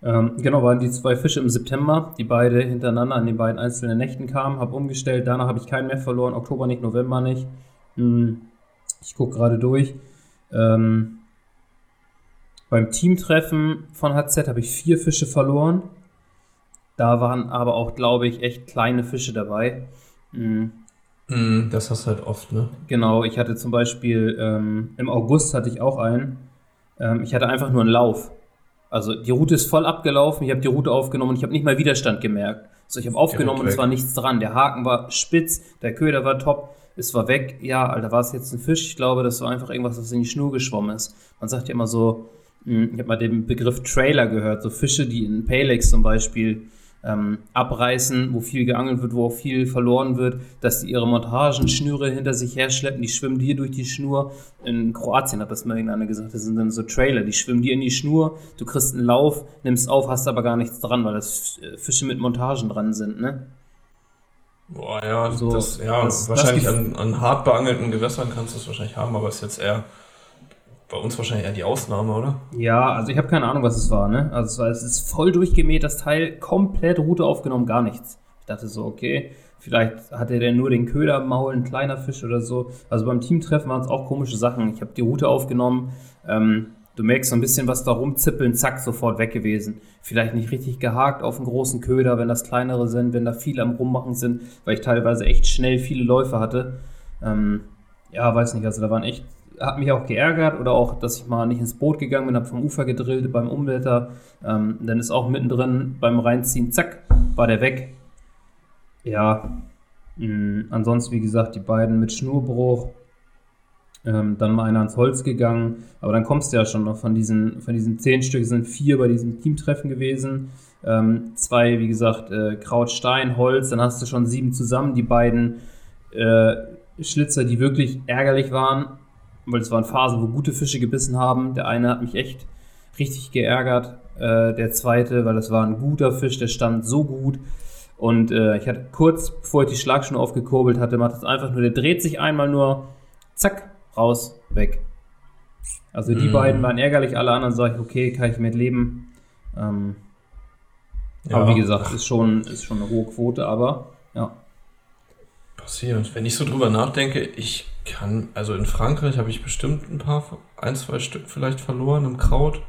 Ähm, genau, waren die zwei Fische im September, die beide hintereinander an den beiden einzelnen Nächten kamen, habe umgestellt, danach habe ich keinen mehr verloren, Oktober nicht, November nicht. Hm, ich gucke gerade durch. Ähm, beim Teamtreffen von HZ habe ich vier Fische verloren. Da waren aber auch, glaube ich, echt kleine Fische dabei. Mhm. Das hast du halt oft, ne? Genau, ich hatte zum Beispiel ähm, im August hatte ich auch einen. Ähm, ich hatte einfach nur einen Lauf. Also die Route ist voll abgelaufen, ich habe die Route aufgenommen und ich habe nicht mal Widerstand gemerkt. Also ich habe aufgenommen und es war nichts dran. Der Haken war spitz, der Köder war top, es war weg. Ja, Alter, war es jetzt ein Fisch? Ich glaube, das war einfach irgendwas, was in die Schnur geschwommen ist. Man sagt ja immer so, hm, ich habe mal den Begriff Trailer gehört, so Fische, die in Palex zum Beispiel ähm, abreißen, wo viel geangelt wird, wo auch viel verloren wird, dass die ihre Montagenschnüre hinter sich herschleppen, die schwimmen dir durch die Schnur. In Kroatien hat das mal irgendeiner gesagt, das sind dann so Trailer, die schwimmen dir in die Schnur, du kriegst einen Lauf, nimmst auf, hast aber gar nichts dran, weil das äh, Fische mit Montagen dran sind, ne? Boah, ja, so, das, ja das, wahrscheinlich das an, an hart beangelten Gewässern kannst du es wahrscheinlich haben, aber es ist jetzt eher bei uns wahrscheinlich eher die Ausnahme, oder? Ja, also ich habe keine Ahnung, was es war, ne? Also es, war, es ist voll durchgemäht, das Teil, komplett Route aufgenommen, gar nichts. Ich dachte so, okay, vielleicht hat er denn nur den Köder Maul, ein kleiner Fisch oder so. Also beim Teamtreffen waren es auch komische Sachen. Ich habe die Route aufgenommen, ähm, du merkst so ein bisschen was da rumzippeln, zack, sofort weg gewesen. Vielleicht nicht richtig gehakt auf einen großen Köder, wenn das kleinere sind, wenn da viele am Rummachen sind, weil ich teilweise echt schnell viele Läufe hatte. Ähm, ja, weiß nicht, also da waren echt hat mich auch geärgert oder auch, dass ich mal nicht ins Boot gegangen bin, habe vom Ufer gedrillt beim Umwälter. Ähm, dann ist auch mittendrin beim Reinziehen, zack, war der weg. Ja, mh, mm, ansonsten, wie gesagt, die beiden mit Schnurbruch. Ähm, dann mal einer ans Holz gegangen. Aber dann kommst du ja schon noch von diesen, von diesen zehn Stück sind vier bei diesem Teamtreffen gewesen. Ähm, zwei, wie gesagt, äh, Kraut, Stein, Holz. Dann hast du schon sieben zusammen. Die beiden äh, Schlitzer, die wirklich ärgerlich waren, weil es waren Phasen, wo gute Fische gebissen haben. Der eine hat mich echt richtig geärgert. Äh, der zweite, weil das war ein guter Fisch, der stand so gut. Und äh, ich hatte kurz, bevor ich die Schlagschnur aufgekurbelt hatte, macht es einfach nur, der dreht sich einmal nur, zack, raus, weg. Also die mm. beiden waren ärgerlich, alle anderen sage ich, okay, kann ich mit leben. Ähm, ja. Aber wie gesagt, ist schon, ist schon eine hohe Quote, aber ja. Passiert. Wenn ich so drüber nachdenke, ich kann, also in Frankreich habe ich bestimmt ein paar, ein, zwei Stück vielleicht verloren im Kraut,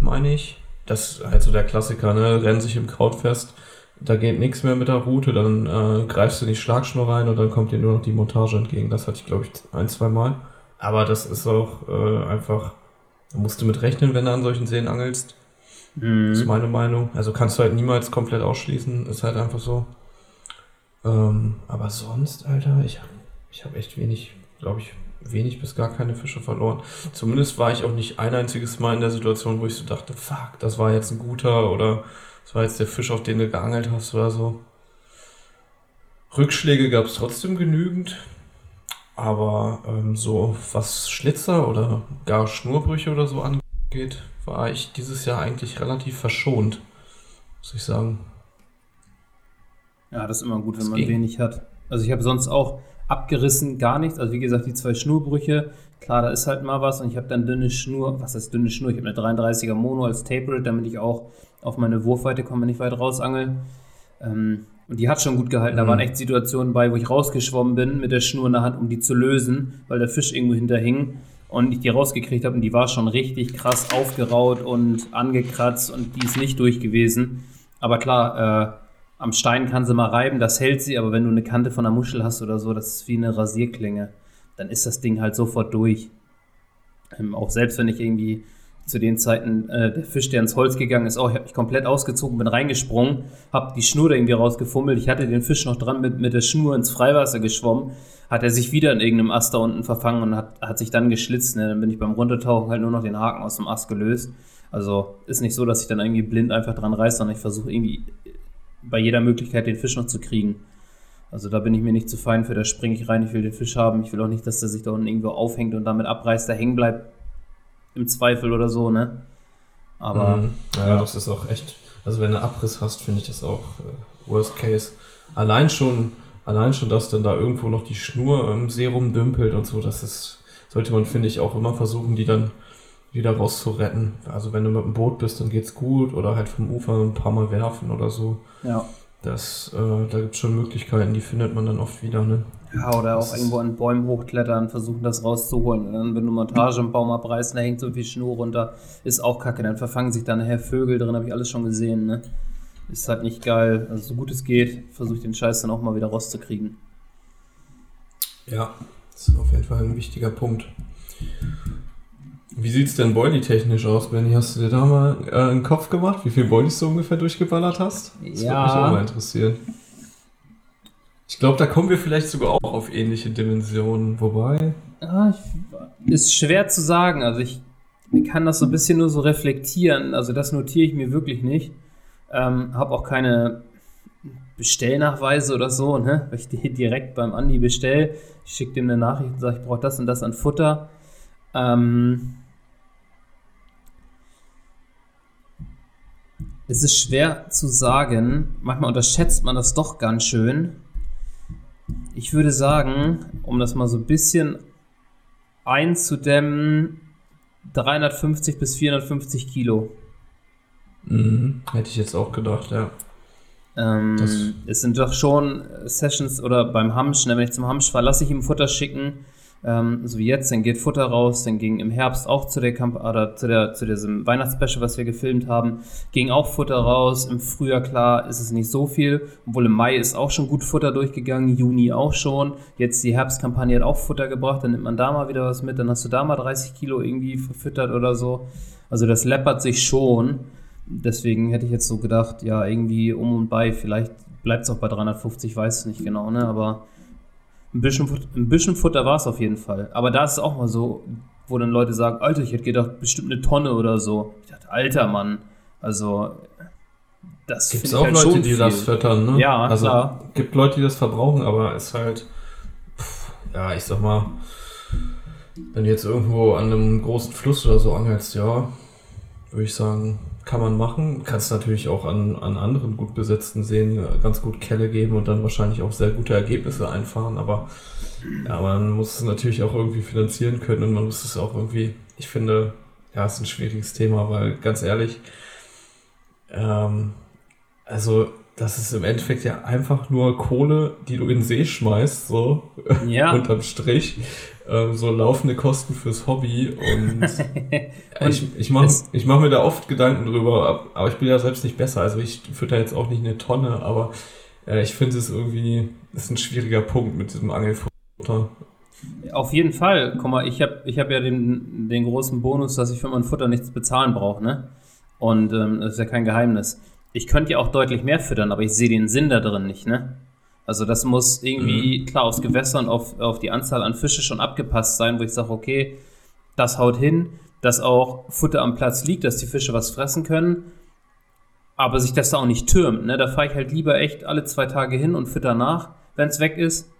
meine ich. Das ist halt so der Klassiker, ne? Rennen sich im Kraut fest, da geht nichts mehr mit der Route, dann äh, greifst du in die Schlagschnur rein und dann kommt dir nur noch die Montage entgegen. Das hatte ich, glaube ich, ein, zwei Mal. Aber das ist auch äh, einfach, da musst du mit rechnen, wenn du an solchen Seen angelst. Mhm. Das ist meine Meinung. Also kannst du halt niemals komplett ausschließen, ist halt einfach so. Ähm, aber sonst, Alter, ich, ich habe echt wenig, glaube ich, wenig bis gar keine Fische verloren. Zumindest war ich auch nicht ein einziges Mal in der Situation, wo ich so dachte, fuck, das war jetzt ein guter oder das war jetzt der Fisch, auf den du geangelt hast oder so. Rückschläge gab es trotzdem genügend. Aber ähm, so was Schlitzer oder gar Schnurbrüche oder so angeht, war ich dieses Jahr eigentlich relativ verschont, muss ich sagen. Ja, das ist immer gut, wenn das man ging. wenig hat. Also ich habe sonst auch abgerissen gar nichts. Also wie gesagt, die zwei Schnurbrüche, klar, da ist halt mal was. Und ich habe dann dünne Schnur, was heißt dünne Schnur? Ich habe eine 33er Mono als Tapered, damit ich auch auf meine Wurfweite komme, wenn ich weit rausangel. Ähm, und die hat schon gut gehalten. Mhm. Da waren echt Situationen bei, wo ich rausgeschwommen bin mit der Schnur in der Hand, um die zu lösen, weil der Fisch irgendwo hinterhing. Und ich die rausgekriegt habe und die war schon richtig krass aufgeraut und angekratzt und die ist nicht durch gewesen. Aber klar, äh, am Stein kann sie mal reiben, das hält sie, aber wenn du eine Kante von einer Muschel hast oder so, das ist wie eine Rasierklinge, dann ist das Ding halt sofort durch. Ähm, auch selbst wenn ich irgendwie zu den Zeiten äh, der Fisch, der ins Holz gegangen ist, auch ich habe mich komplett ausgezogen, bin reingesprungen, habe die Schnur da irgendwie rausgefummelt. Ich hatte den Fisch noch dran mit, mit der Schnur ins Freiwasser geschwommen, hat er sich wieder in irgendeinem Ast da unten verfangen und hat, hat sich dann geschlitzt. Ne? Dann bin ich beim Runtertauchen halt nur noch den Haken aus dem Ast gelöst. Also ist nicht so, dass ich dann irgendwie blind einfach dran reiße, sondern ich versuche irgendwie bei jeder Möglichkeit den Fisch noch zu kriegen. Also da bin ich mir nicht zu fein für, da springe ich rein, ich will den Fisch haben, ich will auch nicht, dass der sich da unten irgendwo aufhängt und damit abreißt, da hängen bleibt, im Zweifel oder so, ne? Aber. Mhm. Ja, ja, das ist auch echt. Also wenn du Abriss hast, finde ich das auch äh, Worst Case. Allein schon, allein schon, dass dann da irgendwo noch die Schnur im See rumdümpelt und so, das ist, sollte man, finde ich, auch immer versuchen, die dann wieder rauszuretten. Also wenn du mit dem Boot bist, dann geht's gut oder halt vom Ufer ein paar Mal werfen oder so. Ja. Das, äh, da gibt es schon Möglichkeiten, die findet man dann oft wieder, ne? Ja, oder das auch irgendwo an Bäumen hochklettern, versuchen das rauszuholen. Und dann, wenn du Montage im Baum abreißt, da hängt so viel Schnur runter, ist auch kacke. Dann verfangen sich da nachher Vögel drin, habe ich alles schon gesehen, ne? Ist halt nicht geil. Also so gut es geht, versuche ich den Scheiß dann auch mal wieder rauszukriegen. Ja, das ist auf jeden Fall ein wichtiger Punkt. Wie sieht es denn Boilie-technisch aus, Benny? Hast du dir da mal äh, einen Kopf gemacht, wie viel Boilies du ungefähr durchgeballert hast? Das ja. würde mich auch mal interessieren. Ich glaube, da kommen wir vielleicht sogar auch auf ähnliche Dimensionen, wobei. Ja, ich, ist schwer zu sagen. Also ich kann das so ein bisschen nur so reflektieren. Also das notiere ich mir wirklich nicht. Ähm, habe auch keine Bestellnachweise oder so, ne? Weil ich die direkt beim Andi bestelle. Ich schicke dem eine Nachricht und sage, ich brauche das und das an Futter. Ähm, Es ist schwer zu sagen. Manchmal unterschätzt man das doch ganz schön. Ich würde sagen, um das mal so ein bisschen einzudämmen, 350 bis 450 Kilo. Mhm, hätte ich jetzt auch gedacht, ja. Ähm, es sind doch schon Sessions oder beim Hamsch, wenn ich zum Hamsch fahre, lasse ich ihm Futter schicken ähm, so wie jetzt, dann geht Futter raus, dann ging im Herbst auch zu der Camp oder zu, der, zu diesem Weihnachtsspecial, was wir gefilmt haben, ging auch Futter raus. Im Frühjahr, klar, ist es nicht so viel, obwohl im Mai ist auch schon gut Futter durchgegangen, Juni auch schon. Jetzt die Herbstkampagne hat auch Futter gebracht, dann nimmt man da mal wieder was mit, dann hast du da mal 30 Kilo irgendwie verfüttert oder so. Also das läppert sich schon. Deswegen hätte ich jetzt so gedacht, ja, irgendwie um und bei, vielleicht bleibt es auch bei 350, weiß es nicht genau, ne? Aber ein bisschen, ein bisschen Futter war es auf jeden Fall. Aber da ist es auch mal so, wo dann Leute sagen, Alter, ich hätte gedacht, bestimmt eine Tonne oder so. Ich dachte, alter Mann, also das gibt es auch halt Leute, die viel. das füttern, ne? Ja, also, klar. gibt Leute, die das verbrauchen, aber es ist halt ja, ich sag mal, wenn du jetzt irgendwo an einem großen Fluss oder so angelst, ja, würde ich sagen, kann man machen. Kannst natürlich auch an, an anderen gut besetzten Seen äh, ganz gut Kelle geben und dann wahrscheinlich auch sehr gute Ergebnisse einfahren. Aber ja, man muss es natürlich auch irgendwie finanzieren können und man muss es auch irgendwie, ich finde, ja, es ist ein schwieriges Thema, weil ganz ehrlich, ähm, also das ist im Endeffekt ja einfach nur Kohle, die du in den See schmeißt, so ja. [LAUGHS] unterm Strich. Ähm, so laufende Kosten fürs Hobby und, [LAUGHS] und ich, ich mache ich mach mir da oft Gedanken drüber, aber ich bin ja selbst nicht besser. Also ich fütter jetzt auch nicht eine Tonne, aber äh, ich finde es irgendwie, ist ein schwieriger Punkt mit diesem Angelfutter. Auf jeden Fall. Guck mal, ich habe ich hab ja den, den großen Bonus, dass ich für mein Futter nichts bezahlen brauche, ne? Und ähm, das ist ja kein Geheimnis. Ich könnte ja auch deutlich mehr füttern, aber ich sehe den Sinn da drin nicht, ne? Also das muss irgendwie mhm. klar aufs Gewässer und auf, auf die Anzahl an Fische schon abgepasst sein, wo ich sage, okay, das haut hin, dass auch Futter am Platz liegt, dass die Fische was fressen können, aber sich das da auch nicht türmt. Ne? Da fahre ich halt lieber echt alle zwei Tage hin und fütter nach, wenn es weg ist.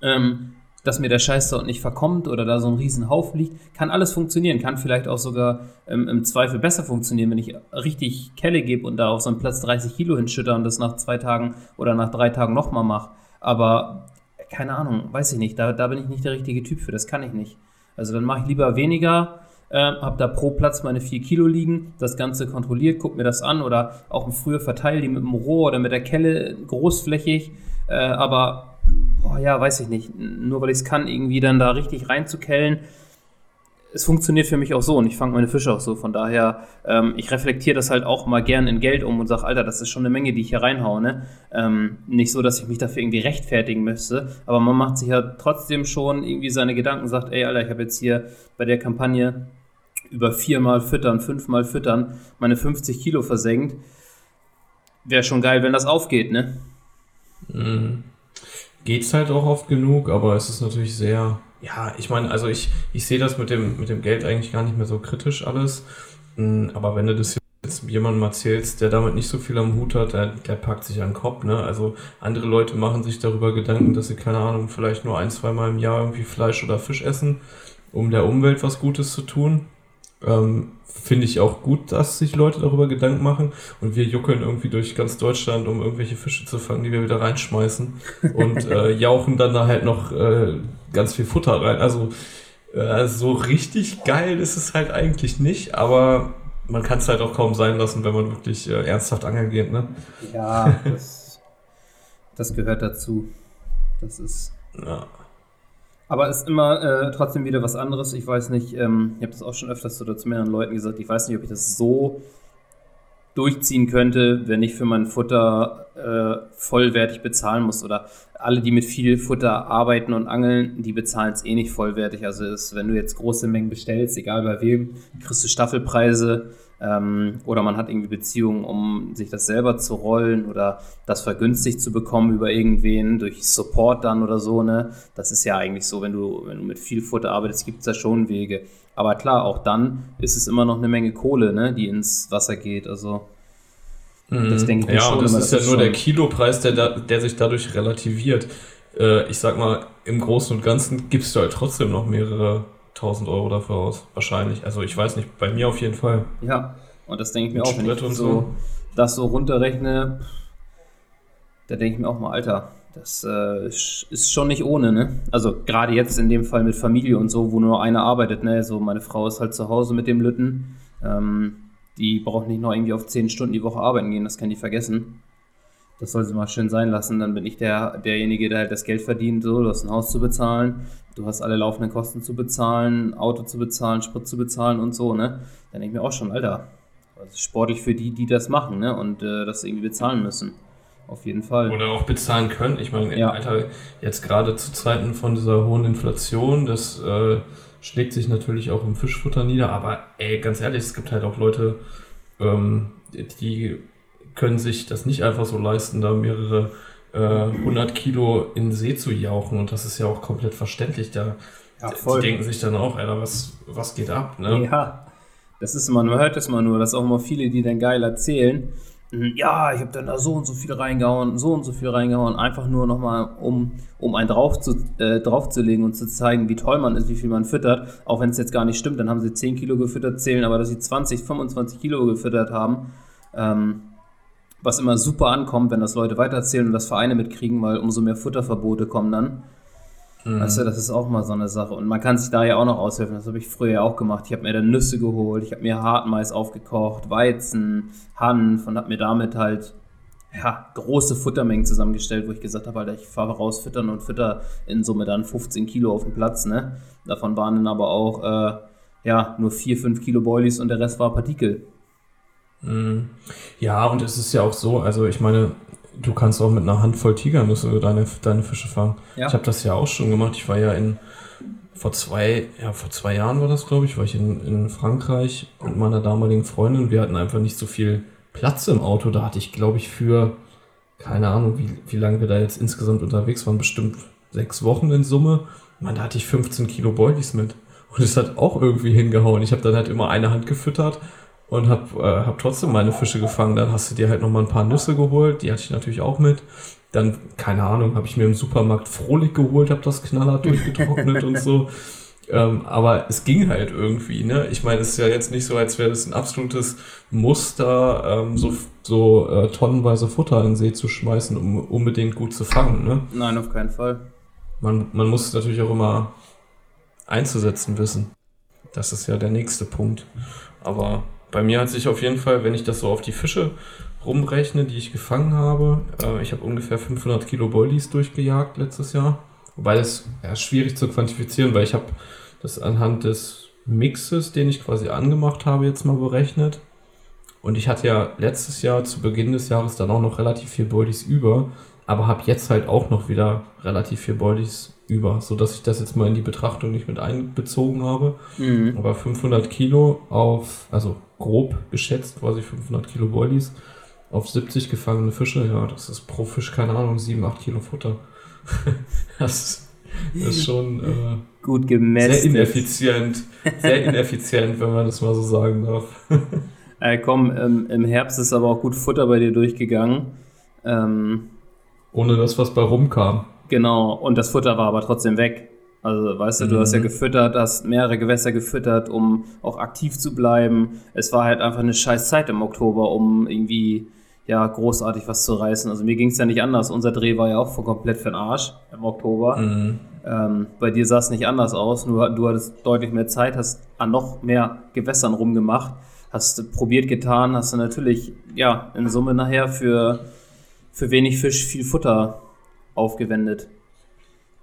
Ähm, dass mir der Scheiß dort nicht verkommt oder da so ein riesen Hauf liegt, kann alles funktionieren, kann vielleicht auch sogar ähm, im Zweifel besser funktionieren, wenn ich richtig Kelle gebe und da auf so einen Platz 30 Kilo hinschütter und das nach zwei Tagen oder nach drei Tagen nochmal mache. Aber keine Ahnung, weiß ich nicht, da, da bin ich nicht der richtige Typ für, das kann ich nicht. Also dann mache ich lieber weniger, äh, habe da pro Platz meine 4 Kilo liegen, das Ganze kontrolliert, guck mir das an oder auch früher verteile die mit dem Rohr oder mit der Kelle großflächig, äh, aber boah, ja, weiß ich nicht, nur weil ich es kann, irgendwie dann da richtig reinzukellen. Es funktioniert für mich auch so und ich fange meine Fische auch so. Von daher, ähm, ich reflektiere das halt auch mal gern in Geld um und sage, Alter, das ist schon eine Menge, die ich hier reinhaue. Ne? Ähm, nicht so, dass ich mich dafür irgendwie rechtfertigen müsste, aber man macht sich ja trotzdem schon irgendwie seine Gedanken, sagt, ey, Alter, ich habe jetzt hier bei der Kampagne über viermal füttern, fünfmal füttern, meine 50 Kilo versenkt. Wäre schon geil, wenn das aufgeht, ne? Mhm geht es halt auch oft genug, aber es ist natürlich sehr, ja, ich meine, also ich, ich sehe das mit dem, mit dem Geld eigentlich gar nicht mehr so kritisch alles. Hm, aber wenn du das jetzt jemandem erzählst, der damit nicht so viel am Hut hat, der, der packt sich an den Kopf, ne? Also andere Leute machen sich darüber Gedanken, dass sie, keine Ahnung, vielleicht nur ein, zwei Mal im Jahr irgendwie Fleisch oder Fisch essen, um der Umwelt was Gutes zu tun. Ähm, Finde ich auch gut, dass sich Leute darüber Gedanken machen und wir juckeln irgendwie durch ganz Deutschland, um irgendwelche Fische zu fangen, die wir wieder reinschmeißen [LAUGHS] und äh, jauchen dann da halt noch äh, ganz viel Futter rein. Also äh, so richtig geil ist es halt eigentlich nicht, aber man kann es halt auch kaum sein lassen, wenn man wirklich äh, ernsthaft angeln geht, ne? Ja, das, das gehört dazu. Das ist. Ja. Aber ist immer äh, trotzdem wieder was anderes. Ich weiß nicht, ähm, ich habe das auch schon öfters so zu mehreren Leuten gesagt, ich weiß nicht, ob ich das so durchziehen könnte, wenn ich für mein Futter äh, vollwertig bezahlen muss. Oder alle, die mit viel Futter arbeiten und angeln, die bezahlen es eh nicht vollwertig. Also ist, wenn du jetzt große Mengen bestellst, egal bei wem, kriegst du Staffelpreise ähm, oder man hat irgendwie Beziehungen, um sich das selber zu rollen oder das vergünstigt zu bekommen über irgendwen durch Support dann oder so. Ne? Das ist ja eigentlich so, wenn du, wenn du mit viel Futter arbeitest, gibt es da schon Wege. Aber klar, auch dann ist es immer noch eine Menge Kohle, ne, die ins Wasser geht. Also das denke ich ja, schon. Ja, und das ist ja nur der Kilopreis, der, da, der sich dadurch relativiert. Äh, ich sag mal, im Großen und Ganzen gibst du halt trotzdem noch mehrere 1000 Euro dafür aus. Wahrscheinlich. Also ich weiß nicht, bei mir auf jeden Fall. Ja, und das denke ich mir Mit auch, wenn ich so, so, das so runterrechne, da denke ich mir auch mal, Alter, das äh, ist schon nicht ohne, ne? Also gerade jetzt in dem Fall mit Familie und so, wo nur einer arbeitet, ne? So meine Frau ist halt zu Hause mit dem Lütten. Ähm, die braucht nicht noch irgendwie auf 10 Stunden die Woche arbeiten gehen, das kann die vergessen. Das soll sie mal schön sein lassen. Dann bin ich der, derjenige, der halt das Geld verdient. So, du hast ein Haus zu bezahlen, du hast alle laufenden Kosten zu bezahlen, Auto zu bezahlen, Sprit zu bezahlen und so, ne? Dann denke ich mir auch schon, Alter, das ist sportlich für die, die das machen, ne? Und äh, das irgendwie bezahlen müssen. Auf jeden Fall. Oder auch bezahlen können. Ich meine, ja. Alter, jetzt gerade zu Zeiten von dieser hohen Inflation, das äh, schlägt sich natürlich auch im Fischfutter nieder. Aber ey, ganz ehrlich, es gibt halt auch Leute, ähm, die können sich das nicht einfach so leisten, da mehrere äh, 100 Kilo in den See zu jauchen. Und das ist ja auch komplett verständlich. Da, ja, die denken sich dann auch, Alter, was, was geht ab? Ne? Ja, das ist immer, man hört das mal nur, dass auch immer viele, die dann geil erzählen. hm, ja, ich habe dann da so und so viel reingehauen, so und so viel reingehauen, einfach nur nochmal, um, um einen drauf zu, äh, draufzulegen und zu zeigen, wie toll man ist, wie viel man füttert. Auch wenn es jetzt gar nicht stimmt, dann haben sie 10 Kilo gefüttert, zählen aber, dass sie 20, 25 Kilo gefüttert haben. Ähm, was immer super ankommt, wenn das Leute weiterzählen und das Vereine mitkriegen, weil umso mehr Futterverbote kommen dann. Mhm. Weißt du, das ist auch mal so eine Sache. Und man kann sich da ja auch noch aushelfen. Das habe ich früher ja auch gemacht. Ich habe mir dann Nüsse geholt, ich habe mir Hartmais aufgekocht, Weizen, Hanf und habe mir damit halt ja, große Futtermengen zusammengestellt, wo ich gesagt habe, Alter, ich fahre raus füttern und fütter in Summe dann 15 Kilo auf dem Platz. Ne? Davon waren dann aber auch äh, ja, nur 4, 5 Kilo Boilies und der Rest war Partikel. Mhm. Ja, und es ist ja auch so, also ich meine, du kannst auch mit einer Handvoll Tigernüsse deine, deine Fische fangen. Ja. Ich habe das ja auch schon gemacht. Ich war ja in vor zwei, ja, vor zwei Jahren war das, glaube ich, war ich in, in Frankreich mit meiner damaligen Freundin. Wir hatten einfach nicht so viel Platz im Auto. Da hatte ich, glaube ich, für, keine Ahnung, wie, wie lange wir da jetzt insgesamt unterwegs waren, bestimmt sechs Wochen in Summe. Man, da hatte ich 15 Kilo Boilies mit. Und es hat auch irgendwie hingehauen. Ich habe dann halt immer eine Hand gefüttert und hab, äh, hab trotzdem meine Fische gefangen. Dann hast du dir halt nochmal ein paar Nüsse geholt, die hatte ich natürlich auch mit. Dann, keine Ahnung, habe ich mir im Supermarkt Frohlich geholt, habe das knallhart durchgetrocknet und so. [LAUGHS] Ähm, aber es ging halt irgendwie, ne? Ich meine, es ist ja jetzt nicht so, als wäre das ein absolutes Muster, ähm, so, so äh, tonnenweise Futter in den See zu schmeißen, um unbedingt gut zu fangen, ne? Nein, auf keinen Fall. Man, man muss es natürlich auch immer einzusetzen wissen. Das ist ja der nächste Punkt. Aber bei mir hat sich auf jeden Fall, wenn ich das so auf die Fische rumrechne, die ich gefangen habe, äh, ich habe ungefähr 500 Kilo Boilies durchgejagt letztes Jahr. Wobei das ja, schwierig zu quantifizieren, weil ich habe das anhand des Mixes, den ich quasi angemacht habe, jetzt mal berechnet. Und ich hatte ja letztes Jahr zu Beginn des Jahres dann auch noch relativ viel Boilies über, aber habe jetzt halt auch noch wieder relativ viel Boilies über, sodass ich das jetzt mal in die Betrachtung nicht mit einbezogen habe. Mhm. Aber 500 Kilo auf, also grob geschätzt, quasi 500 Kilo Boilies auf 70 gefangene Fische, ja, das ist pro Fisch, keine Ahnung, 7, 8 Kilo Futter. [LAUGHS] das, das ist schon äh, gut gemessen. Sehr ineffizient, sehr [LAUGHS] ineffizient, wenn man das mal so sagen darf. [LAUGHS] äh, komm, ähm, im Herbst ist aber auch gut Futter bei dir durchgegangen. Ähm, Ohne das, was bei rumkam. Genau, und das Futter war aber trotzdem weg. Also, weißt du, du hast ja mhm. gefüttert, hast mehrere Gewässer gefüttert, um auch aktiv zu bleiben. Es war halt einfach eine scheiß Zeit im Oktober, um irgendwie, ja, großartig was zu reißen. Also mir ging es ja nicht anders. Unser Dreh war ja auch voll komplett für den Arsch im Oktober. Mhm. Ähm, bei dir sah es nicht anders aus, nur du hattest deutlich mehr Zeit, hast an noch mehr Gewässern rumgemacht, hast probiert getan, hast du natürlich, ja, in Summe nachher für, für wenig Fisch viel Futter aufgewendet.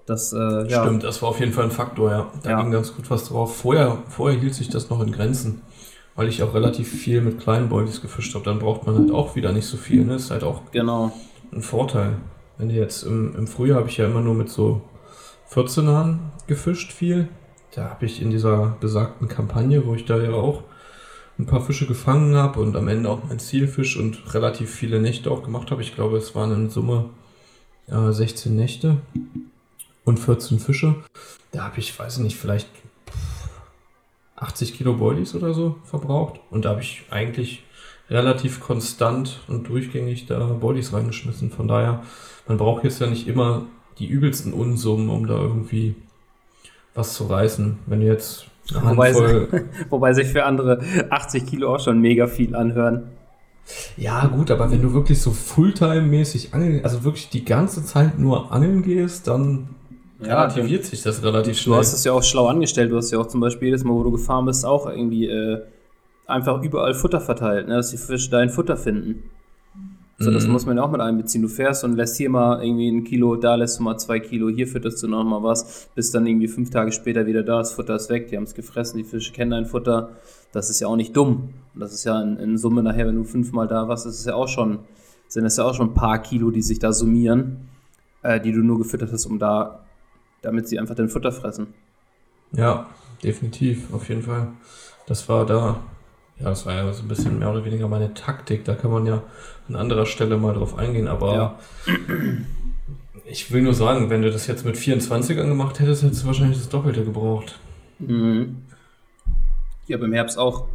Das, äh, ja. Stimmt, das war auf jeden Fall ein Faktor, ja. Da ja. ging ganz gut was drauf. Vorher, vorher hielt sich das noch in Grenzen, weil ich auch relativ viel mit kleinen Boilies gefischt habe. Dann braucht man halt auch wieder nicht so viel. Ne? Ist halt auch genau. ein Vorteil. Wenn du jetzt im, im Frühjahr habe ich ja immer nur mit so 14ern gefischt viel. Da habe ich in dieser besagten Kampagne, wo ich da ja auch ein paar Fische gefangen habe und am Ende auch mein Zielfisch und relativ viele Nächte auch gemacht habe. Ich glaube, es waren in Summe äh, 16 Nächte und 14 Fische. Da habe ich, weiß ich nicht, vielleicht 80 Kilo Boilies oder so verbraucht. Und da habe ich eigentlich relativ konstant und durchgängig da Boilies reingeschmissen. Von daher, man braucht jetzt ja nicht immer die übelsten Unsummen, um da irgendwie was zu reißen. Wenn du jetzt wobei, [LAUGHS] wobei sich für andere 80 Kilo auch schon mega viel anhören. Ja, gut, aber wenn du wirklich so Fulltime-mäßig angeln, also wirklich die ganze Zeit nur angeln gehst, dann ja, relativiert sich das relativ schnell. Du hast es ja auch schlau angestellt. Du hast ja auch zum Beispiel jedes Mal, wo du gefahren bist, auch irgendwie äh, einfach überall Futter verteilt, ne? dass die Fische dein Futter finden. So, das mhm. muss man ja auch mit einbeziehen. Du fährst und lässt hier mal irgendwie ein Kilo, da lässt du mal zwei Kilo, hier fütterst du noch mal was, bis dann irgendwie fünf Tage später wieder da, das Futter ist weg, die haben es gefressen, die Fische kennen dein Futter. Das ist ja auch nicht dumm. Und das ist ja in, in Summe nachher, wenn du fünfmal da warst, ist es ja auch schon, sind es ja auch schon ein paar Kilo, die sich da summieren, äh, die du nur gefüttert hast, um da damit sie einfach dein Futter fressen. Ja, definitiv, auf jeden Fall. Das war da, ja, das war ja so ein bisschen mehr oder weniger meine Taktik. Da kann man ja an anderer Stelle mal drauf eingehen, aber ja. ich will nur sagen, wenn du das jetzt mit 24ern gemacht hättest, hättest du wahrscheinlich das Doppelte gebraucht. Mhm. Ja, beim Herbst auch.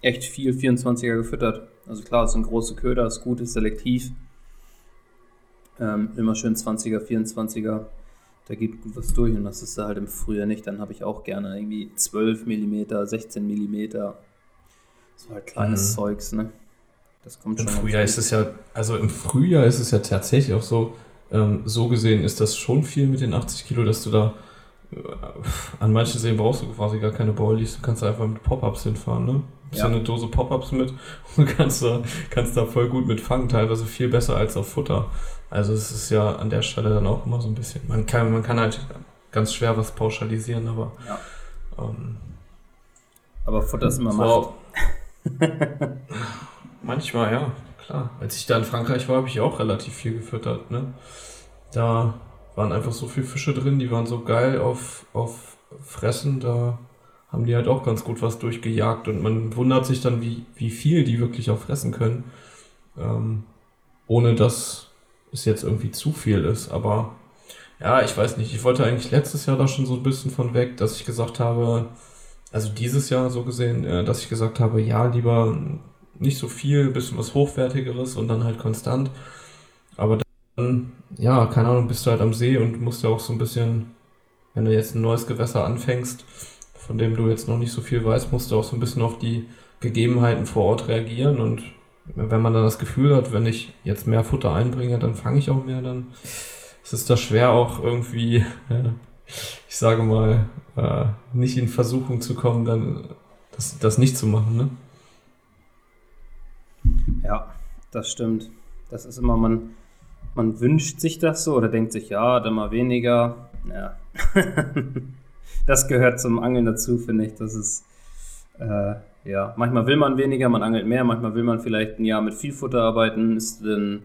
echt viel 24er gefüttert. Also klar, es sind große Köder, ist gut, ist selektiv. Ähm, immer schön 20er, 24er. Da geht gut was durch und das ist halt im Frühjahr nicht. Dann habe ich auch gerne irgendwie 12 mm, 16 mm. So halt kleines mhm. Zeugs, ne? Das kommt Im schon. Im Frühjahr ist es ja, also im Frühjahr ist es ja tatsächlich auch so, ähm, so gesehen ist das schon viel mit den 80 Kilo, dass du da äh, an manchen Seen brauchst du quasi gar keine Boilies, du kannst einfach mit Pop-Ups hinfahren, ne? Bist ja. eine Dose Pop-Ups mit [LAUGHS] und kannst da, kannst da voll gut mit fangen, teilweise viel besser als auf Futter. Also es ist ja an der Stelle dann auch immer so ein bisschen. Man kann, man kann halt ganz schwer was pauschalisieren, aber. Ja. Ähm, aber Futter ist immer so, Macht. Manchmal, ja, klar. Als ich da in Frankreich war, habe ich auch relativ viel gefüttert. Ne? Da waren einfach so viele Fische drin, die waren so geil auf, auf Fressen, da haben die halt auch ganz gut was durchgejagt und man wundert sich dann, wie, wie viel die wirklich auch fressen können. Ähm, ohne dass es jetzt irgendwie zu viel ist. Aber ja, ich weiß nicht. Ich wollte eigentlich letztes Jahr da schon so ein bisschen von weg, dass ich gesagt habe, also dieses Jahr so gesehen, äh, dass ich gesagt habe, ja, lieber nicht so viel, bisschen was Hochwertigeres und dann halt konstant. Aber dann, ja, keine Ahnung, bist du halt am See und musst ja auch so ein bisschen, wenn du jetzt ein neues Gewässer anfängst, von dem du jetzt noch nicht so viel weißt, musst du auch so ein bisschen auf die Gegebenheiten vor Ort reagieren und wenn man dann das Gefühl hat, wenn ich jetzt mehr Futter einbringe, dann fange ich auch mehr, dann ist es da schwer auch irgendwie, [LAUGHS] äh, ich sage mal, äh, nicht in Versuchung zu kommen, dann das, das nicht zu machen, ne? Ja, das stimmt. Das ist immer, man, man wünscht sich das so oder denkt sich, ja, dann mal weniger. Ja. [LAUGHS] das gehört zum Angeln dazu, finde ich. Das ist, äh, ja, manchmal will man weniger, man angelt mehr, manchmal will man vielleicht ein Jahr mit viel Futter arbeiten, ist dann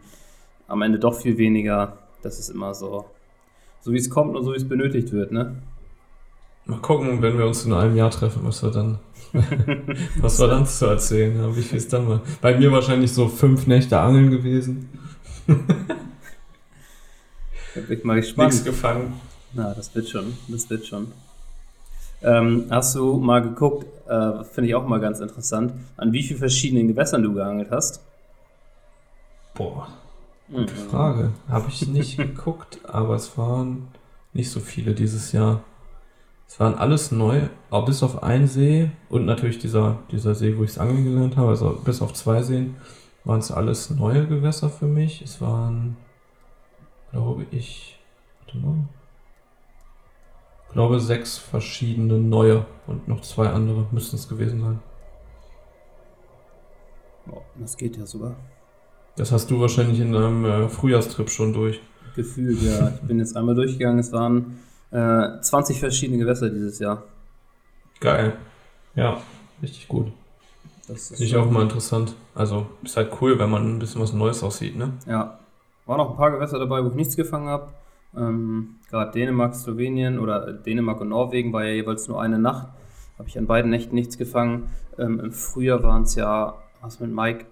am Ende doch viel weniger. Das ist immer so, so wie es kommt und so wie es benötigt wird, ne? Mal gucken, wenn wir uns in einem Jahr treffen, was wir dann, [LAUGHS] was wir dann zu erzählen haben. Wie viel ist dann mal? Bei mir wahrscheinlich so fünf Nächte Angeln gewesen. da bin ich mal [LAUGHS] gespannt. Nichts gefangen. Na, das wird schon, das wird schon. Ähm, hast du mal geguckt, äh, finde ich auch mal ganz interessant, an wie vielen verschiedenen Gewässern du geangelt hast? Boah, gute mhm. Frage. Habe ich nicht geguckt, [LAUGHS] aber es waren nicht so viele dieses Jahr. Es waren alles neu, auch bis auf einen See und natürlich dieser, dieser See, wo ich es angeln gelernt habe, also bis auf zwei Seen, waren es alles neue Gewässer für mich. Es waren, glaube ich, warte mal, glaube, sechs verschiedene neue und noch zwei andere müssten es gewesen sein. Das geht ja sogar. Das hast du wahrscheinlich in deinem äh, Frühjahrstrip schon durch. Gefühlt, ja. Ich bin jetzt einmal durchgegangen. Es waren äh, 20 verschiedene Gewässer dieses Jahr. Geil. Ja, richtig gut. Das ist ich auch mal interessant. Also ist halt cool, wenn man ein bisschen was Neues aussieht, ne? Ja. War noch ein paar Gewässer dabei, wo ich nichts gefangen habe. Ähm, Gerade Dänemark, Slowenien oder Dänemark und Norwegen war ja jeweils nur eine Nacht. Habe ich an beiden Nächten nichts gefangen. Ähm, Im Frühjahr waren es ja, was mit Mike,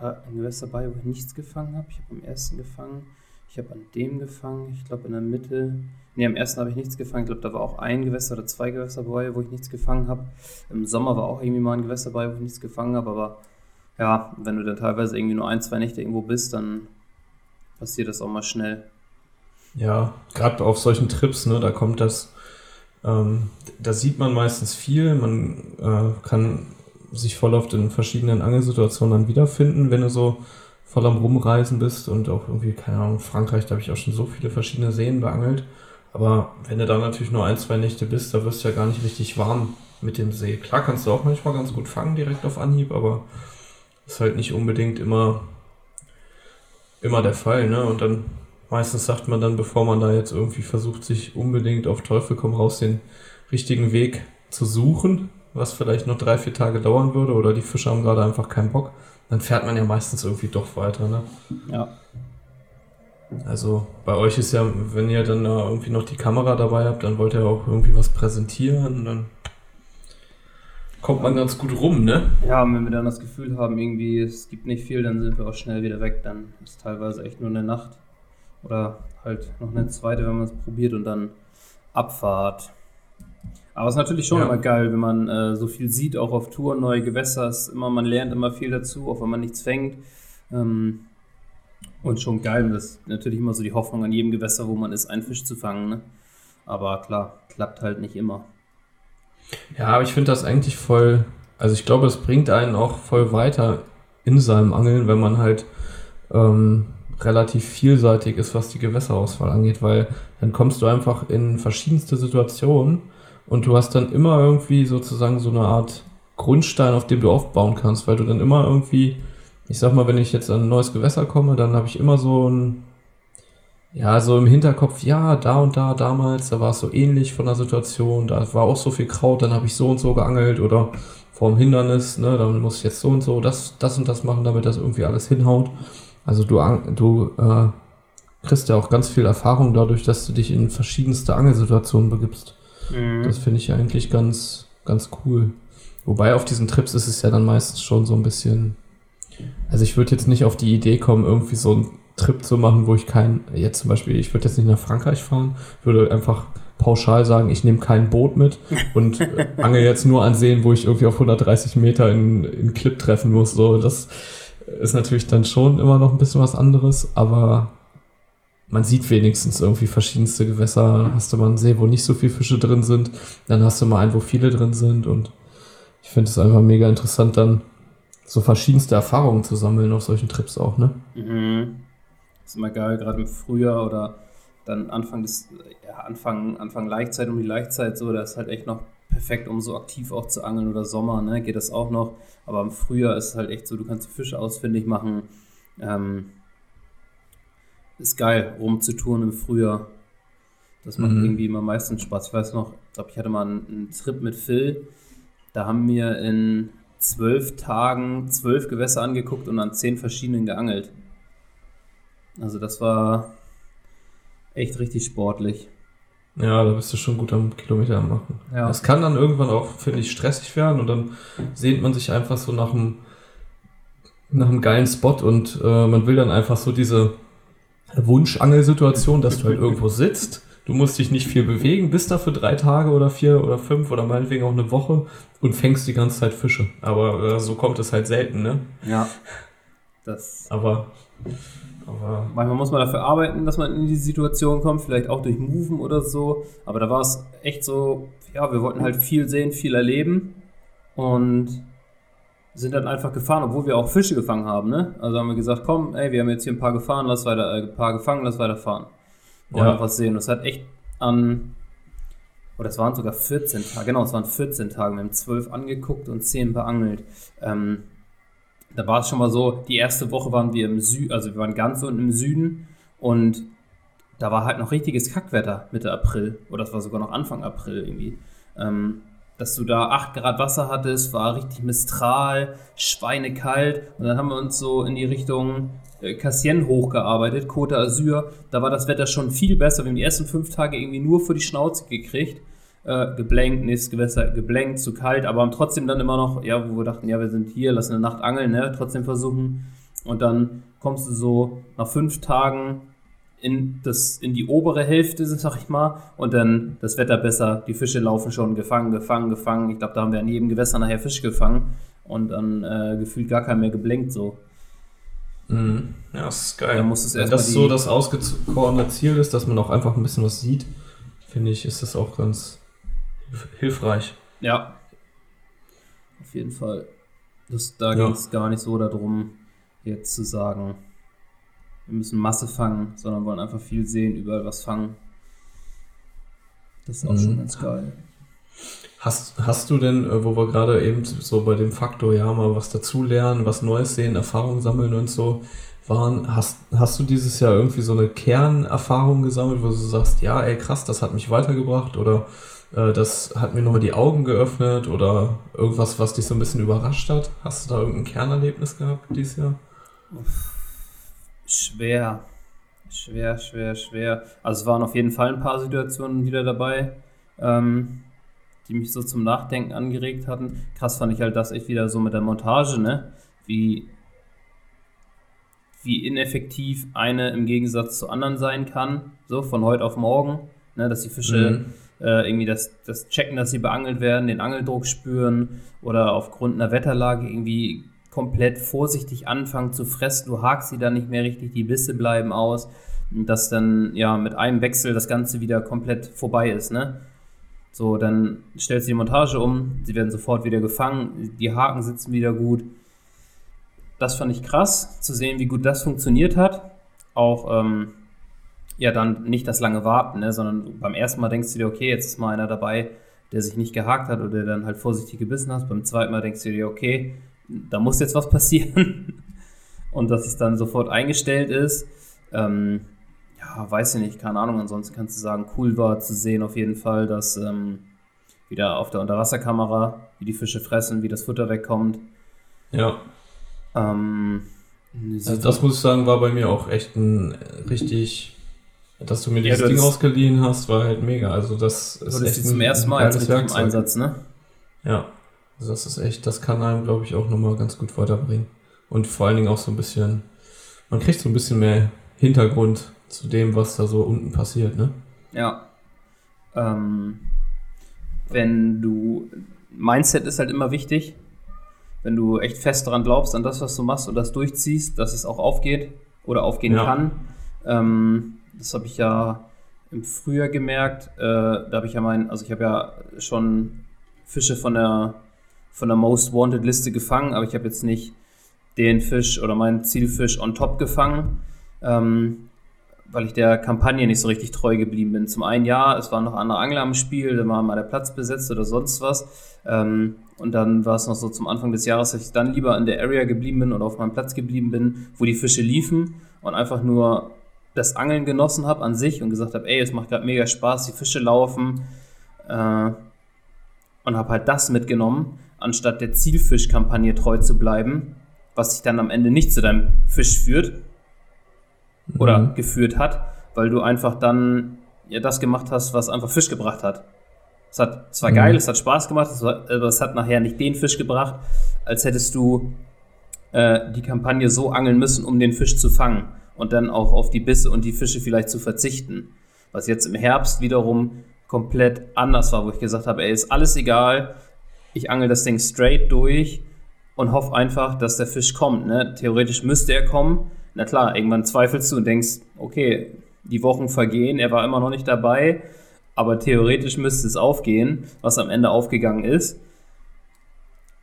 ein Gewässer dabei, wo ich nichts gefangen habe. Ich habe am ersten gefangen. Ich habe an dem gefangen. Ich glaube in der Mitte. Ne, am ersten habe ich nichts gefangen. Ich glaube, da war auch ein Gewässer oder zwei Gewässer dabei, wo ich nichts gefangen habe. Im Sommer war auch irgendwie mal ein Gewässer dabei, wo ich nichts gefangen habe. Aber ja, wenn du dann teilweise irgendwie nur ein, zwei Nächte irgendwo bist, dann passiert das auch mal schnell. Ja, gerade auf solchen Trips, ne, da kommt das, ähm, da sieht man meistens viel, man äh, kann sich voll auf den verschiedenen Angelsituationen dann wiederfinden, wenn du so voll am Rumreisen bist und auch irgendwie, keine Ahnung, Frankreich, da habe ich auch schon so viele verschiedene Seen beangelt. Aber wenn du da natürlich nur ein, zwei Nächte bist, da wirst du ja gar nicht richtig warm mit dem See. Klar kannst du auch manchmal ganz gut fangen direkt auf Anhieb, aber ist halt nicht unbedingt immer, immer der Fall, ne? Und dann Meistens sagt man dann, bevor man da jetzt irgendwie versucht, sich unbedingt auf Teufel komm raus den richtigen Weg zu suchen, was vielleicht noch drei, vier Tage dauern würde oder die Fische haben gerade einfach keinen Bock, dann fährt man ja meistens irgendwie doch weiter, ne? Ja. Also bei euch ist ja, wenn ihr dann irgendwie noch die Kamera dabei habt, dann wollt ihr auch irgendwie was präsentieren, dann kommt man ganz gut rum, ne? Ja, und wenn wir dann das Gefühl haben, irgendwie es gibt nicht viel, dann sind wir auch schnell wieder weg, dann ist teilweise echt nur eine Nacht. Oder halt noch eine zweite, wenn man es probiert und dann Abfahrt. Aber es ist natürlich schon ja. immer geil, wenn man äh, so viel sieht, auch auf Tour, neue Gewässer. Immer, man lernt immer viel dazu, auch wenn man nichts fängt. Ähm, und schon geil. Und das ist natürlich immer so die Hoffnung an jedem Gewässer, wo man ist, einen Fisch zu fangen. Ne? Aber klar, klappt halt nicht immer. Ja, aber ich finde das eigentlich voll. Also ich glaube, es bringt einen auch voll weiter in seinem Angeln, wenn man halt ähm, relativ vielseitig ist, was die Gewässerauswahl angeht, weil dann kommst du einfach in verschiedenste Situationen und du hast dann immer irgendwie sozusagen so eine Art Grundstein, auf dem du aufbauen kannst, weil du dann immer irgendwie ich sag mal, wenn ich jetzt an ein neues Gewässer komme, dann habe ich immer so ein, ja, so im Hinterkopf, ja, da und da damals, da war es so ähnlich von der Situation, da war auch so viel Kraut, dann habe ich so und so geangelt oder vor dem Hindernis, ne, dann muss ich jetzt so und so das, das und das machen, damit das irgendwie alles hinhaut. Also du, du äh, kriegst ja auch ganz viel Erfahrung dadurch, dass du dich in verschiedenste Angelsituationen begibst. Mhm. Das finde ich eigentlich ganz, ganz cool. Wobei auf diesen Trips ist es ja dann meistens schon so ein bisschen also ich würde jetzt nicht auf die Idee kommen, irgendwie so einen Trip zu machen, wo ich kein, jetzt zum Beispiel, ich würde jetzt nicht nach Frankreich fahren, würde einfach pauschal sagen, ich nehme kein Boot mit [LAUGHS] und angel jetzt nur an Seen, wo ich irgendwie auf 130 Meter in, in Clip treffen muss. So, das ist natürlich dann schon immer noch ein bisschen was anderes, aber man sieht wenigstens irgendwie verschiedenste Gewässer. Hast du mal einen See, wo nicht so viele Fische drin sind, dann hast du mal einen, wo viele drin sind und ich finde es einfach mega interessant dann so verschiedenste Erfahrungen zu sammeln auf solchen Trips auch, ne? Mhm. Ist immer geil, gerade im Frühjahr oder dann Anfang des, ja, Anfang, Anfang Laichzeit um die Laichzeit so, da ist halt echt noch perfekt, um so aktiv auch zu angeln oder Sommer, ne, geht das auch noch. Aber im Frühjahr ist es halt echt so, du kannst die Fische ausfindig machen. Ähm, ist geil, rumzutouren im Frühjahr. Das macht mhm. irgendwie immer meistens Spaß. Ich weiß noch, ich glaube, ich hatte mal einen, einen Trip mit Phil. Da haben wir in zwölf Tagen zwölf Gewässer angeguckt und an zehn verschiedenen geangelt. Also das war echt richtig sportlich. Ja, da bist du schon gut am Kilometer machen. Ja. Es kann dann irgendwann auch, finde ich, stressig werden und dann sehnt man sich einfach so nach einem, nach einem geilen Spot und äh, man will dann einfach so diese Wunschangelsituation, dass du halt irgendwo sitzt Du musst dich nicht viel bewegen, bist da für drei Tage oder vier oder fünf oder meinetwegen auch eine Woche und fängst die ganze Zeit Fische. Aber äh, so kommt es halt selten, ne? Ja. Das aber, aber. Manchmal muss man dafür arbeiten, dass man in die Situation kommt, vielleicht auch durch Moven oder so. Aber da war es echt so, ja, wir wollten halt viel sehen, viel erleben und sind dann einfach gefahren, obwohl wir auch Fische gefangen haben, ne? Also haben wir gesagt, komm, ey, wir haben jetzt hier ein paar gefahren, lass weiter, äh, ein paar gefangen, lass weiter fahren wollen ja. was sehen. Das hat echt an, oder es waren sogar 14 Tage, genau, es waren 14 Tage. Wir haben 12 angeguckt und 10 beangelt. Ähm, da war es schon mal so, die erste Woche waren wir im Süden, also wir waren ganz unten im Süden und da war halt noch richtiges Kackwetter Mitte April oder das war sogar noch Anfang April irgendwie. Ähm, dass du da 8 Grad Wasser hattest, war richtig Mistral, schweinekalt und dann haben wir uns so in die Richtung äh, Cassien hochgearbeitet, Côte d'Azur. Da war das Wetter schon viel besser. Wir haben die ersten fünf Tage irgendwie nur für die Schnauze gekriegt. Äh, geblenkt, nächstes Gewässer geblenkt, zu kalt, aber haben trotzdem dann immer noch, ja, wo wir dachten, ja, wir sind hier, lassen eine Nacht angeln, ne, trotzdem versuchen. Und dann kommst du so nach fünf Tagen in, das, in die obere Hälfte, sag ich mal, und dann das Wetter besser, die Fische laufen schon, gefangen, gefangen, gefangen. Ich glaube, da haben wir an jedem Gewässer nachher Fisch gefangen und dann äh, gefühlt gar keinen mehr geblenkt so. Mhm. Ja, das ist geil. Muss es Wenn das so das ausgekorene Ziel ist, dass man auch einfach ein bisschen was sieht, finde ich, ist das auch ganz hilfreich. Ja. Auf jeden Fall. Das, da ja. ging es gar nicht so darum, jetzt zu sagen, wir müssen Masse fangen, sondern wollen einfach viel sehen, überall was fangen. Das ist auch mhm. schon ganz geil. Hast, hast du denn, äh, wo wir gerade eben so bei dem Faktor, ja, mal was dazulernen, was Neues sehen, Erfahrungen sammeln und so waren, hast, hast du dieses Jahr irgendwie so eine Kernerfahrung gesammelt, wo du sagst, ja, ey, krass, das hat mich weitergebracht oder äh, das hat mir nochmal die Augen geöffnet oder irgendwas, was dich so ein bisschen überrascht hat? Hast du da irgendein Kernerlebnis gehabt dieses Jahr? Schwer. Schwer, schwer, schwer. Also es waren auf jeden Fall ein paar Situationen wieder dabei. Ähm, die mich so zum Nachdenken angeregt hatten. Krass fand ich halt das echt wieder so mit der Montage, ne? Wie, wie ineffektiv eine im Gegensatz zu anderen sein kann, so von heute auf morgen, ne? Dass die Fische äh, irgendwie das, das checken, dass sie beangelt werden, den Angeldruck spüren oder aufgrund einer Wetterlage irgendwie komplett vorsichtig anfangen zu fressen. Du hakst sie dann nicht mehr richtig, die Bisse bleiben aus. Dass dann ja mit einem Wechsel das Ganze wieder komplett vorbei ist, ne? So, dann stellst du die Montage um, sie werden sofort wieder gefangen, die Haken sitzen wieder gut. Das fand ich krass, zu sehen, wie gut das funktioniert hat. Auch ähm, ja dann nicht das lange Warten, ne, sondern beim ersten Mal denkst du dir, okay, jetzt ist mal einer dabei, der sich nicht gehakt hat oder der dann halt vorsichtig gebissen hat. Beim zweiten Mal denkst du dir, okay, da muss jetzt was passieren. [LAUGHS] Und dass es dann sofort eingestellt ist. Ähm, ja, weiß ich nicht, keine Ahnung. Ansonsten kannst du sagen, cool war zu sehen auf jeden Fall, dass ähm, wieder auf der Unterwasserkamera, wie die Fische fressen, wie das Futter wegkommt. Ja. Ähm, also das muss ich sagen, war bei mir auch echt ein richtig dass du mir dieses ja, Ding ausgeliehen hast, war halt mega. Also das ist echt zum ersten Mal als im Einsatz, ne? Ja. Also das ist echt, das kann einem, glaube ich, auch nochmal ganz gut weiterbringen. Und vor allen Dingen auch so ein bisschen, man kriegt so ein bisschen mehr Hintergrund zu dem, was da so unten passiert, ne? Ja. Ähm, wenn du, Mindset ist halt immer wichtig. Wenn du echt fest daran glaubst, an das, was du machst und das durchziehst, dass es auch aufgeht oder aufgehen ja. kann, ähm, das habe ich ja im Frühjahr gemerkt. Äh, da habe ich ja mein, also ich habe ja schon Fische von der, von der Most Wanted Liste gefangen, aber ich habe jetzt nicht den Fisch oder meinen Zielfisch on top gefangen, ähm, weil ich der Kampagne nicht so richtig treu geblieben bin. Zum einen ja, es waren noch andere Angler am Spiel, da war mal der Platz besetzt oder sonst was. Ähm, und dann war es noch so zum Anfang des Jahres, dass ich dann lieber in der Area geblieben bin oder auf meinem Platz geblieben bin, wo die Fische liefen und einfach nur das Angeln genossen habe an sich und gesagt habe, ey, es macht gerade mega Spaß, die Fische laufen. Äh, und habe halt das mitgenommen, anstatt der Zielfischkampagne treu zu bleiben, was sich dann am Ende nicht zu deinem Fisch führt oder mhm. geführt hat, weil du einfach dann ja das gemacht hast, was einfach Fisch gebracht hat. Es, hat, es war mhm. geil, es hat Spaß gemacht, es war, aber es hat nachher nicht den Fisch gebracht, als hättest du äh, die Kampagne so angeln müssen, um den Fisch zu fangen und dann auch auf die Bisse und die Fische vielleicht zu verzichten. Was jetzt im Herbst wiederum komplett anders war, wo ich gesagt habe, ey, ist alles egal, ich angel das Ding straight durch und hoffe einfach, dass der Fisch kommt. Ne? Theoretisch müsste er kommen. Na klar, irgendwann zweifelst du und denkst, okay, die Wochen vergehen, er war immer noch nicht dabei, aber theoretisch müsste es aufgehen, was am Ende aufgegangen ist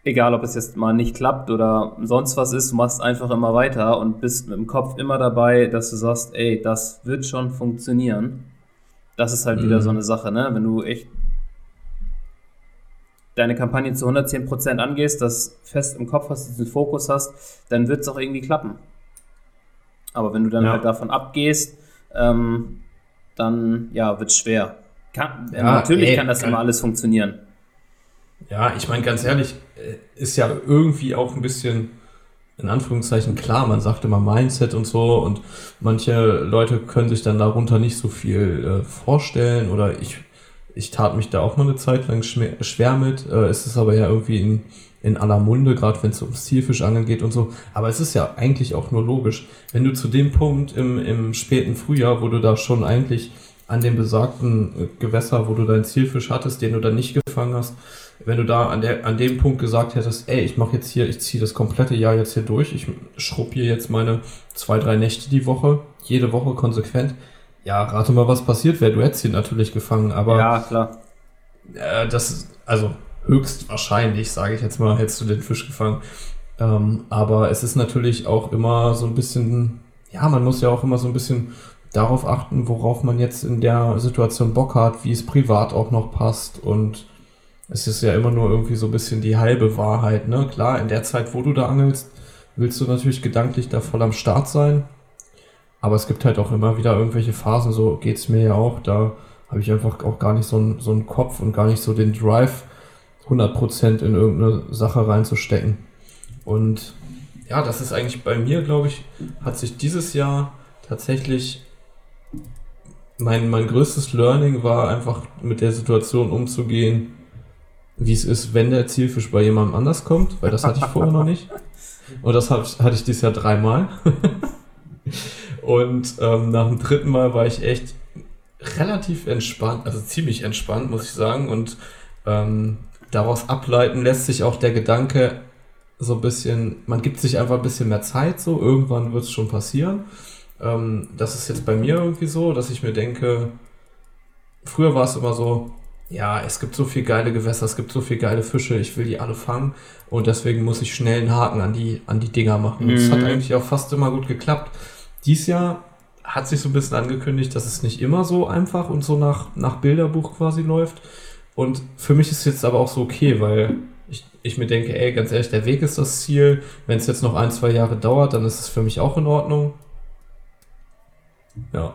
egal ob es jetzt mal nicht klappt oder sonst was ist, du machst einfach immer weiter und bist mit dem Kopf immer dabei, dass du sagst, ey, das wird schon funktionieren. Das ist halt mhm. wieder so eine Sache, ne? Wenn du echt deine Kampagne zu 110% angehst, das fest im Kopf hast, diesen Fokus hast, dann wird es auch irgendwie klappen. Aber wenn du dann ja. halt davon abgehst, ähm, dann ja, wird es schwer. Kann, ja, natürlich ey, kann das kann, immer alles funktionieren. Ja, ich meine, ganz ehrlich, äh, ist ja irgendwie auch ein bisschen, in Anführungszeichen, klar, man sagt immer Mindset und so und manche Leute können sich dann darunter nicht so viel äh, vorstellen oder ich, ich tat mich da auch mal eine Zeit lang schwer mit. Äh, es ist aber ja irgendwie in, in aller Munde, gerade wenn es ums Zielfischangeln geht und so. Aber es ist ja eigentlich auch nur logisch. Wenn du zu dem Punkt im, im späten Frühjahr, wo du da schon eigentlich an dem besagten äh, Gewässer, wo du deinen Zielfisch hattest, den du dann nicht gefangen hast, wenn du da an, der, an dem Punkt gesagt hättest, ey, ich mache jetzt hier, ich ziehe das komplette Jahr jetzt hier durch, ich schrubb hier jetzt meine zwei, drei Nächte die Woche, jede Woche konsequent, ja, rate mal, was passiert wäre. Du hättest ihn natürlich gefangen, aber. Ja, klar. Äh, das, also höchstwahrscheinlich, sage ich jetzt mal, hättest du den Fisch gefangen. Ähm, aber es ist natürlich auch immer so ein bisschen, ja, man muss ja auch immer so ein bisschen darauf achten, worauf man jetzt in der Situation Bock hat, wie es privat auch noch passt und es ist ja immer nur irgendwie so ein bisschen die halbe Wahrheit, ne? Klar, in der Zeit, wo du da angelst, willst du natürlich gedanklich da voll am Start sein. Aber es gibt halt auch immer wieder irgendwelche Phasen, so geht's mir ja auch. Da habe ich einfach auch gar nicht so einen, so einen Kopf und gar nicht so den Drive, 100% in irgendeine Sache reinzustecken. Und ja, das ist eigentlich bei mir, glaube ich, hat sich dieses Jahr tatsächlich mein, mein größtes Learning war einfach mit der Situation umzugehen, wie es ist, wenn der Zielfisch bei jemandem anders kommt, weil das hatte ich vorher noch nicht. [LAUGHS] Und das hatte ich dieses Jahr dreimal. [LAUGHS] Und ähm, nach dem dritten Mal war ich echt relativ entspannt, also ziemlich entspannt, muss ich sagen. Und ähm, daraus ableiten lässt sich auch der Gedanke so ein bisschen, man gibt sich einfach ein bisschen mehr Zeit, so irgendwann wird es schon passieren. Ähm, das ist jetzt bei mir irgendwie so, dass ich mir denke, früher war es immer so, ja, es gibt so viel geile Gewässer, es gibt so viel geile Fische, ich will die alle fangen und deswegen muss ich schnell einen Haken an die, an die Dinger machen. Mhm. Das hat eigentlich auch fast immer gut geklappt. Dies Jahr hat sich so ein bisschen angekündigt, dass es nicht immer so einfach und so nach, nach Bilderbuch quasi läuft. Und für mich ist es jetzt aber auch so okay, weil ich, ich mir denke, ey, ganz ehrlich, der Weg ist das Ziel. Wenn es jetzt noch ein, zwei Jahre dauert, dann ist es für mich auch in Ordnung. Ja.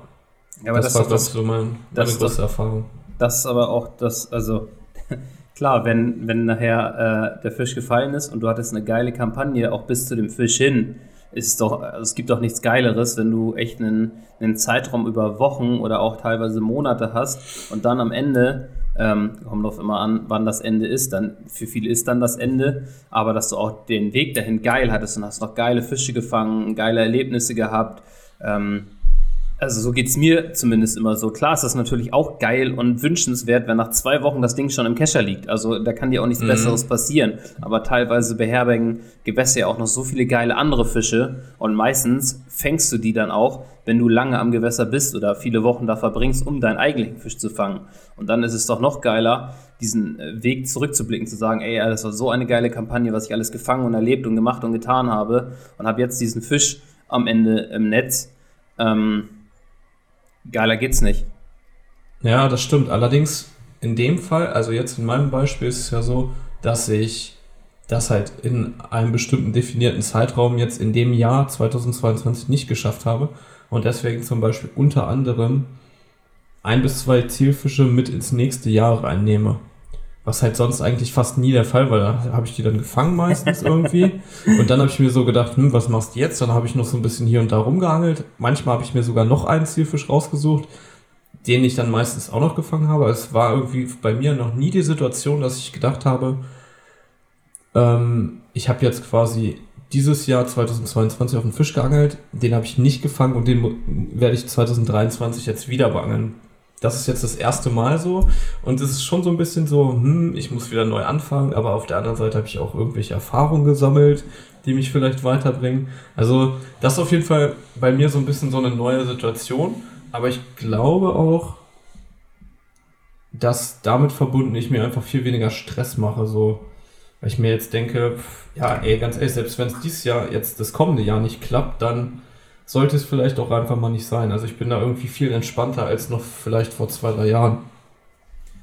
ja aber das, das war, glaube ich, so mein, meine größte Erfahrung. Das ist aber auch das, also [LAUGHS] klar, wenn, wenn nachher äh, der Fisch gefallen ist und du hattest eine geile Kampagne auch bis zu dem Fisch hin, ist doch, also es gibt doch nichts Geileres, wenn du echt einen, einen Zeitraum über Wochen oder auch teilweise Monate hast und dann am Ende, ähm, kommt auf immer an, wann das Ende ist, dann für viele ist dann das Ende, aber dass du auch den Weg dahin geil hattest und hast noch geile Fische gefangen, geile Erlebnisse gehabt, ähm, also so geht es mir zumindest immer so. Klar ist das natürlich auch geil und wünschenswert, wenn nach zwei Wochen das Ding schon im Kescher liegt. Also da kann dir auch nichts mhm. Besseres passieren. Aber teilweise beherbergen Gewässer ja auch noch so viele geile andere Fische. Und meistens fängst du die dann auch, wenn du lange am Gewässer bist oder viele Wochen da verbringst, um deinen eigentlichen Fisch zu fangen. Und dann ist es doch noch geiler, diesen äh, Weg zurückzublicken, zu sagen, ey, das war so eine geile Kampagne, was ich alles gefangen und erlebt und gemacht und getan habe. Und habe jetzt diesen Fisch am Ende im Netz. Ähm, Geiler geht's nicht. Ja, das stimmt. Allerdings in dem Fall, also jetzt in meinem Beispiel ist es ja so, dass ich das halt in einem bestimmten definierten Zeitraum jetzt in dem Jahr 2022 nicht geschafft habe und deswegen zum Beispiel unter anderem ein bis zwei Zielfische mit ins nächste Jahr reinnehme. Was halt sonst eigentlich fast nie der Fall war. Da habe ich die dann gefangen meistens irgendwie. Und dann habe ich mir so gedacht, hm, was machst du jetzt? Dann habe ich noch so ein bisschen hier und da rumgeangelt. Manchmal habe ich mir sogar noch einen Zielfisch rausgesucht, den ich dann meistens auch noch gefangen habe. Es war irgendwie bei mir noch nie die Situation, dass ich gedacht habe, ähm, ich habe jetzt quasi dieses Jahr 2022 auf einen Fisch geangelt, den habe ich nicht gefangen und den werde ich 2023 jetzt wieder beangeln das ist jetzt das erste Mal so. Und es ist schon so ein bisschen so, hm, ich muss wieder neu anfangen, aber auf der anderen Seite habe ich auch irgendwelche Erfahrungen gesammelt, die mich vielleicht weiterbringen. Also, das ist auf jeden Fall bei mir so ein bisschen so eine neue Situation. Aber ich glaube auch, dass damit verbunden ich mir einfach viel weniger Stress mache, so. Weil ich mir jetzt denke, ja, ey, ganz ehrlich, selbst wenn es dieses Jahr, jetzt das kommende Jahr nicht klappt, dann sollte es vielleicht auch einfach mal nicht sein. Also ich bin da irgendwie viel entspannter als noch vielleicht vor zwei, drei Jahren.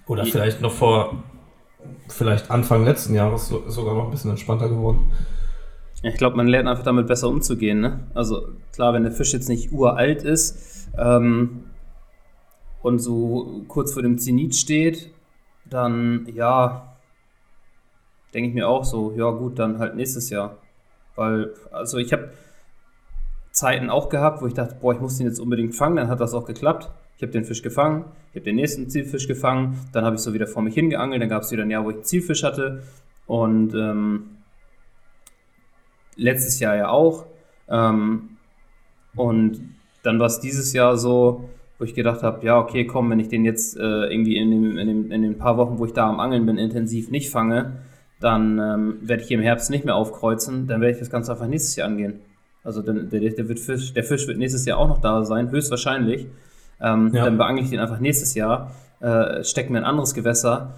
Oder ja. vielleicht noch vor, vielleicht Anfang letzten Jahres so, sogar noch ein bisschen entspannter geworden. Ich glaube, man lernt einfach damit besser umzugehen. Ne? Also klar, wenn der Fisch jetzt nicht uralt ist ähm, und so kurz vor dem Zenit steht, dann ja, denke ich mir auch so, ja gut, dann halt nächstes Jahr. Weil, also ich habe Zeiten auch gehabt, wo ich dachte, boah, ich muss den jetzt unbedingt fangen. Dann hat das auch geklappt. Ich habe den Fisch gefangen, ich habe den nächsten Zielfisch gefangen, dann habe ich so wieder vor mich hingeangelt, dann gab es wieder ein Jahr, wo ich einen Zielfisch hatte und ähm, letztes Jahr ja auch. Ähm, und dann war es dieses Jahr so, wo ich gedacht habe, ja, okay, komm, wenn ich den jetzt äh, irgendwie in, dem, in, dem, in den paar Wochen, wo ich da am Angeln bin, intensiv nicht fange, dann ähm, werde ich im Herbst nicht mehr aufkreuzen, dann werde ich das Ganze einfach nächstes Jahr angehen. Also der, der, der, wird Fisch, der Fisch wird nächstes Jahr auch noch da sein, höchstwahrscheinlich. Ähm, ja. Dann beangle ich den einfach nächstes Jahr, äh, stecke mir ein anderes Gewässer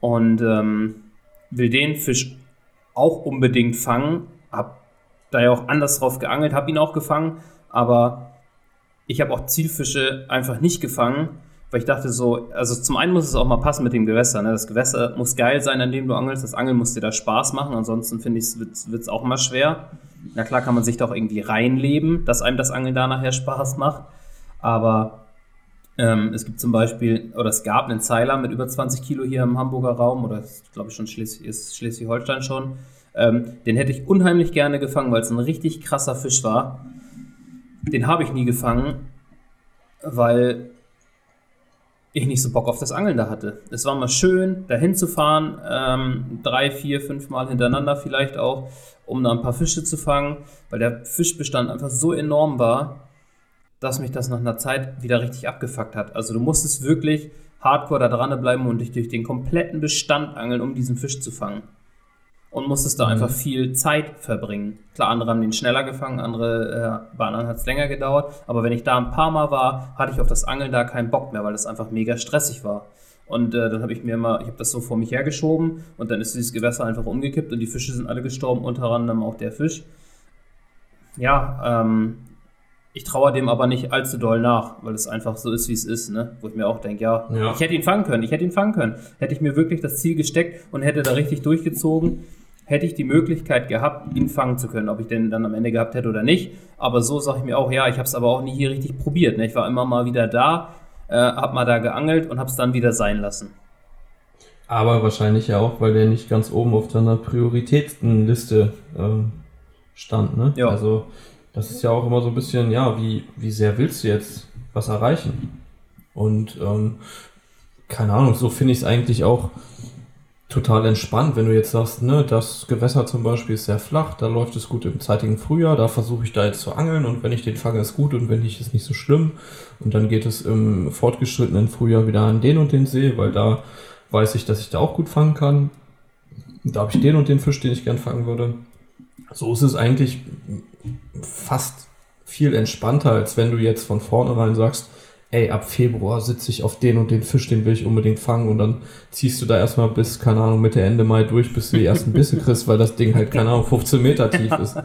und ähm, will den Fisch auch unbedingt fangen. Hab da ja auch anders drauf geangelt, habe ihn auch gefangen, aber ich habe auch Zielfische einfach nicht gefangen, weil ich dachte so, also zum einen muss es auch mal passen mit dem Gewässer. Ne? Das Gewässer muss geil sein, an dem du angelst. Das Angeln muss dir da Spaß machen, ansonsten finde ich, wird es auch mal schwer. Na klar kann man sich da auch irgendwie reinleben, dass einem das Angeln da nachher Spaß macht. Aber ähm, es gibt zum Beispiel, oder es gab einen Zeiler mit über 20 Kilo hier im Hamburger Raum, oder glaube ich schon ist Schleswig-Holstein schon. Ähm, den hätte ich unheimlich gerne gefangen, weil es ein richtig krasser Fisch war. Den habe ich nie gefangen, weil ich nicht so Bock auf das Angeln da hatte. Es war mal schön, dahin zu fahren, ähm, drei, vier, fünf Mal hintereinander vielleicht auch, um da ein paar Fische zu fangen, weil der Fischbestand einfach so enorm war. dass mich das nach einer Zeit wieder richtig abgefuckt hat. Also du musstest wirklich hardcore da dran bleiben und dich durch den kompletten Bestand angeln, um diesen Fisch zu fangen. Und musstest da mhm. einfach viel Zeit verbringen. Klar, andere haben den schneller gefangen, andere, äh, bei anderen hat es länger gedauert. Aber wenn ich da ein paar Mal war, hatte ich auf das Angeln da keinen Bock mehr, weil das einfach mega stressig war. Und äh, dann habe ich mir mal, ich habe das so vor mich hergeschoben und dann ist dieses Gewässer einfach umgekippt und die Fische sind alle gestorben, unter anderem auch der Fisch. Ja, ähm, ich traue dem aber nicht allzu doll nach, weil es einfach so ist, wie es ist, ne? Wo ich mir auch denke, ja, ja, ich hätte ihn fangen können, ich hätte ihn fangen können. Hätte ich mir wirklich das Ziel gesteckt und hätte da richtig durchgezogen, hätte ich die Möglichkeit gehabt, ihn fangen zu können. Ob ich den dann am Ende gehabt hätte oder nicht. Aber so sage ich mir auch, ja, ich habe es aber auch nie hier richtig probiert. Ne? Ich war immer mal wieder da, äh, habe mal da geangelt und habe es dann wieder sein lassen. Aber wahrscheinlich ja auch, weil der nicht ganz oben auf deiner Prioritätenliste ähm, stand, ne? Ja. Also das ist ja auch immer so ein bisschen, ja, wie, wie sehr willst du jetzt was erreichen? Und ähm, keine Ahnung, so finde ich es eigentlich auch total entspannt, wenn du jetzt sagst, ne, das Gewässer zum Beispiel ist sehr flach, da läuft es gut im zeitigen Frühjahr, da versuche ich da jetzt zu angeln und wenn ich den fange, ist gut und wenn nicht, ist nicht so schlimm. Und dann geht es im fortgeschrittenen Frühjahr wieder an den und den See, weil da weiß ich, dass ich da auch gut fangen kann. Da habe ich den und den Fisch, den ich gern fangen würde. So ist es eigentlich fast viel entspannter, als wenn du jetzt von vornherein sagst, ey, ab Februar sitze ich auf den und den Fisch, den will ich unbedingt fangen und dann ziehst du da erstmal bis, keine Ahnung, Mitte, Ende Mai durch, bis du die ersten Bisse kriegst, weil das Ding halt, keine Ahnung, 15 Meter tief ist. [LAUGHS]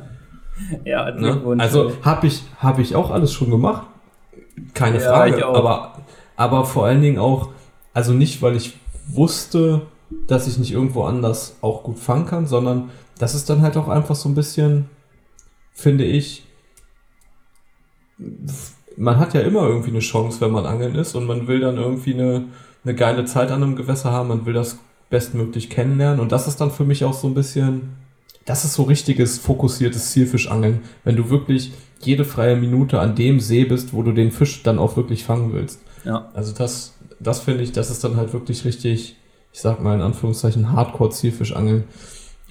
Ja, ne? Also habe ich, hab ich auch alles schon gemacht. Keine ja, Frage. Aber, aber vor allen Dingen auch, also nicht, weil ich wusste, dass ich nicht irgendwo anders auch gut fangen kann, sondern das ist dann halt auch einfach so ein bisschen, finde ich, man hat ja immer irgendwie eine Chance, wenn man angeln ist und man will dann irgendwie eine, eine geile Zeit an einem Gewässer haben, man will das bestmöglich kennenlernen und das ist dann für mich auch so ein bisschen, das ist so richtiges fokussiertes Zielfischangeln, wenn du wirklich jede freie Minute an dem See bist, wo du den Fisch dann auch wirklich fangen willst. Ja. Also das, das finde ich, das ist dann halt wirklich richtig, ich sag mal in Anführungszeichen Hardcore-Zielfischangeln.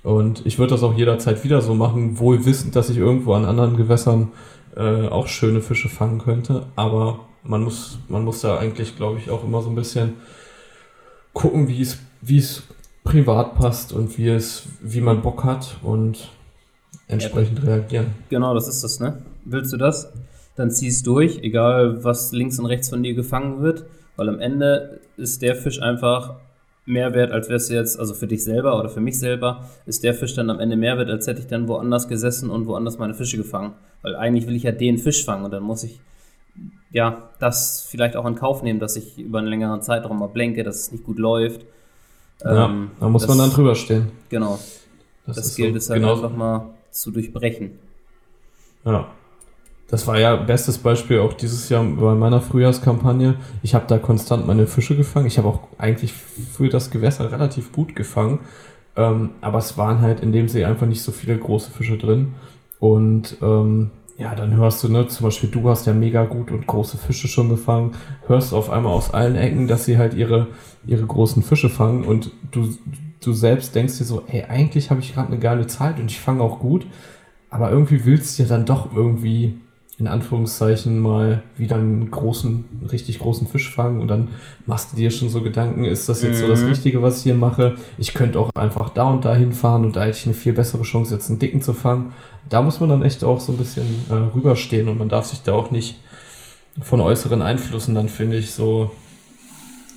Und ich würde das auch jederzeit wieder so machen, wohl wissend, dass ich irgendwo an anderen Gewässern äh, auch schöne Fische fangen könnte. Aber man muss, man muss da eigentlich, glaube ich, auch immer so ein bisschen gucken, wie es, wie es privat passt und wie es, wie man Bock hat und entsprechend ja. reagieren. Genau, das ist das, ne? Willst du das? Dann ziehst durch, egal was links und rechts von dir gefangen wird, weil am Ende ist der Fisch einfach mehr wert, als wärst du jetzt, also für dich selber oder für mich selber, ist der Fisch dann am Ende mehr wert, als hätte ich dann woanders gesessen und woanders meine Fische gefangen. Weil eigentlich will ich ja den Fisch fangen und dann muss ich ja das vielleicht auch in Kauf nehmen, dass ich über einen längeren Zeitraum mal blenke, dass es nicht gut läuft. Ja, ähm, da muss das, man dann drüber stehen. Genau. Das, das gilt so, es halt genau. einfach mal zu durchbrechen. Ja. Das war ja bestes Beispiel auch dieses Jahr bei meiner Frühjahrskampagne. Ich habe da konstant meine Fische gefangen. Ich habe auch eigentlich für das Gewässer relativ gut gefangen. Ähm, aber es waren halt in dem See einfach nicht so viele große Fische drin. Und ähm, ja, dann hörst du, ne, zum Beispiel du hast ja mega gut und große Fische schon gefangen, hörst auf einmal aus allen Ecken, dass sie halt ihre, ihre großen Fische fangen und du, du selbst denkst dir so, ey, eigentlich habe ich gerade eine geile Zeit und ich fange auch gut, aber irgendwie willst du ja dann doch irgendwie in Anführungszeichen mal wieder einen großen, richtig großen Fisch fangen und dann machst du dir schon so Gedanken, ist das jetzt mhm. so das mhm. Richtige, was ich hier mache? Ich könnte auch einfach da und da hinfahren und da hätte ich eine viel bessere Chance, jetzt einen dicken zu fangen. Da muss man dann echt auch so ein bisschen äh, rüberstehen und man darf sich da auch nicht von äußeren Einflüssen dann, finde ich, so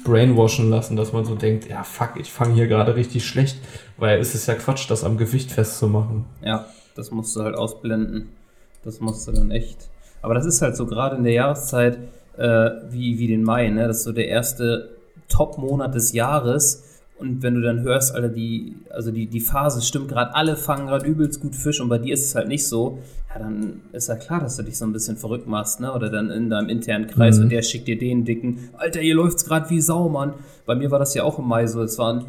brainwashen lassen, dass man so denkt, ja fuck, ich fange hier gerade richtig schlecht, weil es ist ja Quatsch, das am Gewicht festzumachen. Ja, das musst du halt ausblenden. Das musst du dann echt. Aber das ist halt so gerade in der Jahreszeit äh, wie, wie den Mai, ne? Das ist so der erste Top-Monat des Jahres. Und wenn du dann hörst, Alter, die, also die, die Phase stimmt gerade, alle fangen gerade übelst gut Fisch und bei dir ist es halt nicht so, ja, dann ist ja klar, dass du dich so ein bisschen verrückt machst, ne? Oder dann in deinem internen Kreis mhm. und der schickt dir den dicken, Alter, hier läuft's gerade wie Sau, Mann. Bei mir war das ja auch im Mai so. Es waren,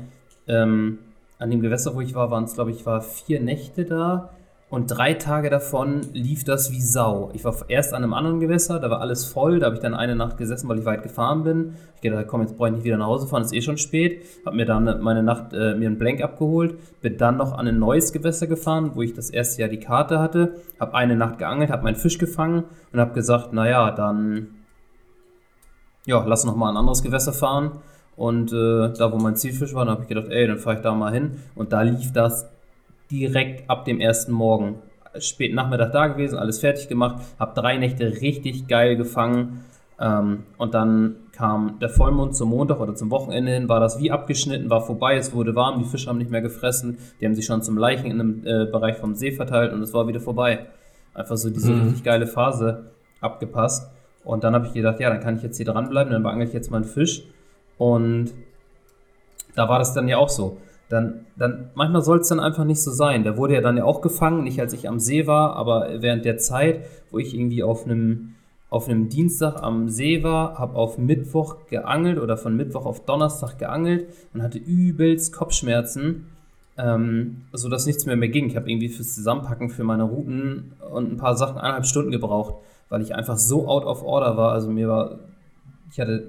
ähm, an dem Gewässer, wo ich war, waren es, glaube ich, war vier Nächte da Und drei Tage davon lief das wie Sau. Ich war erst an einem anderen Gewässer, da war alles voll. Da habe ich dann eine Nacht gesessen, weil ich weit gefahren bin. Ich gedacht, komm, jetzt brauche ich nicht wieder nach Hause fahren, ist eh schon spät. Habe mir dann meine Nacht äh, mir einen Blank abgeholt. Bin dann noch an ein neues Gewässer gefahren, wo ich das erste Jahr die Karte hatte. Habe eine Nacht geangelt, habe meinen Fisch gefangen und habe gesagt, naja, dann ja, lass noch mal ein anderes Gewässer fahren. Und äh, da, wo mein Zielfisch war, habe ich gedacht, ey, dann fahre ich da mal hin. Und da lief das direkt ab dem ersten Morgen. Spät Nachmittag da gewesen, alles fertig gemacht, habe drei Nächte richtig geil gefangen. Ähm, und dann kam der Vollmond zum Montag oder zum Wochenende hin, war das wie abgeschnitten, war vorbei, es wurde warm, die Fische haben nicht mehr gefressen, die haben sich schon zum Leichen in einem äh, Bereich vom See verteilt und es war wieder vorbei. Einfach so diese mhm. richtig geile Phase abgepasst. Und dann habe ich gedacht, ja, dann kann ich jetzt hier dranbleiben, dann beangel ich jetzt mal einen Fisch. Und da war das dann ja auch so dann, dann manchmal soll es dann einfach nicht so sein. Der wurde ja dann ja auch gefangen, nicht als ich am See war, aber während der Zeit, wo ich irgendwie auf einem auf einem Dienstag am See war, habe auf Mittwoch geangelt oder von Mittwoch auf Donnerstag geangelt und hatte übelst Kopfschmerzen, ähm, sodass nichts mehr mehr ging. Ich habe irgendwie fürs Zusammenpacken für meine Routen und ein paar Sachen eineinhalb Stunden gebraucht, weil ich einfach so out of order war. Also mir war, ich hatte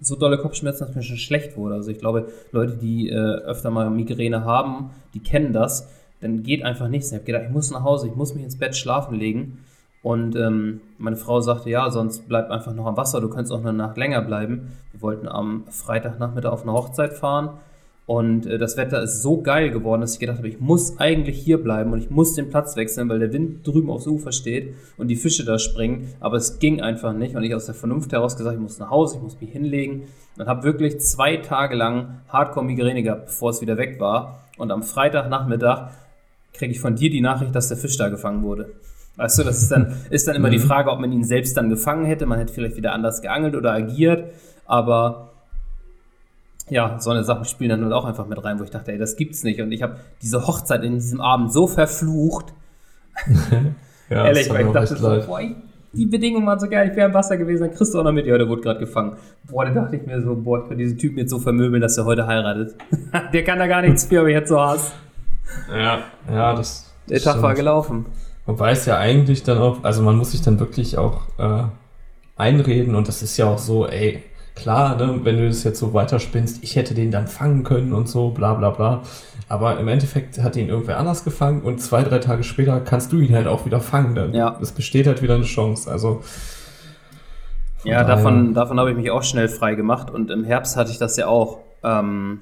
so dolle Kopfschmerzen, dass mir schon schlecht wurde. Also ich glaube, Leute, die äh, öfter mal Migräne haben, die kennen das. Dann geht einfach nichts. Ich habe gedacht, ich muss nach Hause, ich muss mich ins Bett schlafen legen. Und ähm, meine Frau sagte, ja, sonst bleib einfach noch am Wasser, du könntest auch eine Nacht länger bleiben. Wir wollten am Freitagnachmittag auf eine Hochzeit fahren und äh, das Wetter ist so geil geworden, dass ich gedacht habe, ich muss eigentlich hier bleiben und ich muss den Platz wechseln, weil der Wind drüben aufs Ufer steht und die Fische da springen. Aber es ging einfach nicht und ich aus der Vernunft heraus gesagt, ich muss nach Hause, ich muss mich hinlegen und habe wirklich zwei Tage lang Hardcore-Migräne gehabt, bevor es wieder weg war. Und am Freitagnachmittag kriege ich von dir die Nachricht, dass der Fisch da gefangen wurde. Weißt du, das ist dann, [LAUGHS] ist dann immer die mhm. Frage, ob man ihn selbst dann gefangen hätte. Man hätte vielleicht wieder anders geangelt oder agiert. Aber ja, so eine Sache spielen dann auch einfach mit rein, wo ich dachte, ey, das gibt's nicht. Und ich habe diese Hochzeit in diesem Abend so verflucht. [LAUGHS] ja, Ehrlich, weil ich dachte so, boah, die Bedingungen waren so geil, ich wäre im Wasser gewesen, dann kriegst du auch noch mit, ja, der wurde gerade gefangen. Boah, da dachte ich mir so, boah, ich kann diesen Typen jetzt so vermöbeln, dass er heute heiratet. [LAUGHS] der kann da gar nichts für, aber ich jetzt so Hass. Ja, ja, das. Der Tag war gelaufen. Man weiß ja eigentlich dann auch, also man muss sich dann wirklich auch äh, einreden und das ist ja auch so, ey, klar, ne, wenn du das jetzt so weiterspinnst, ich hätte den dann fangen können und so, bla bla bla. Aber im Endeffekt hat ihn irgendwer anders gefangen und zwei, drei Tage später kannst du ihn halt auch wieder fangen. Dann ja. Es besteht halt wieder eine Chance. Also. Ja, davon, davon habe ich mich auch schnell frei gemacht und im Herbst hatte ich das ja auch. Ähm,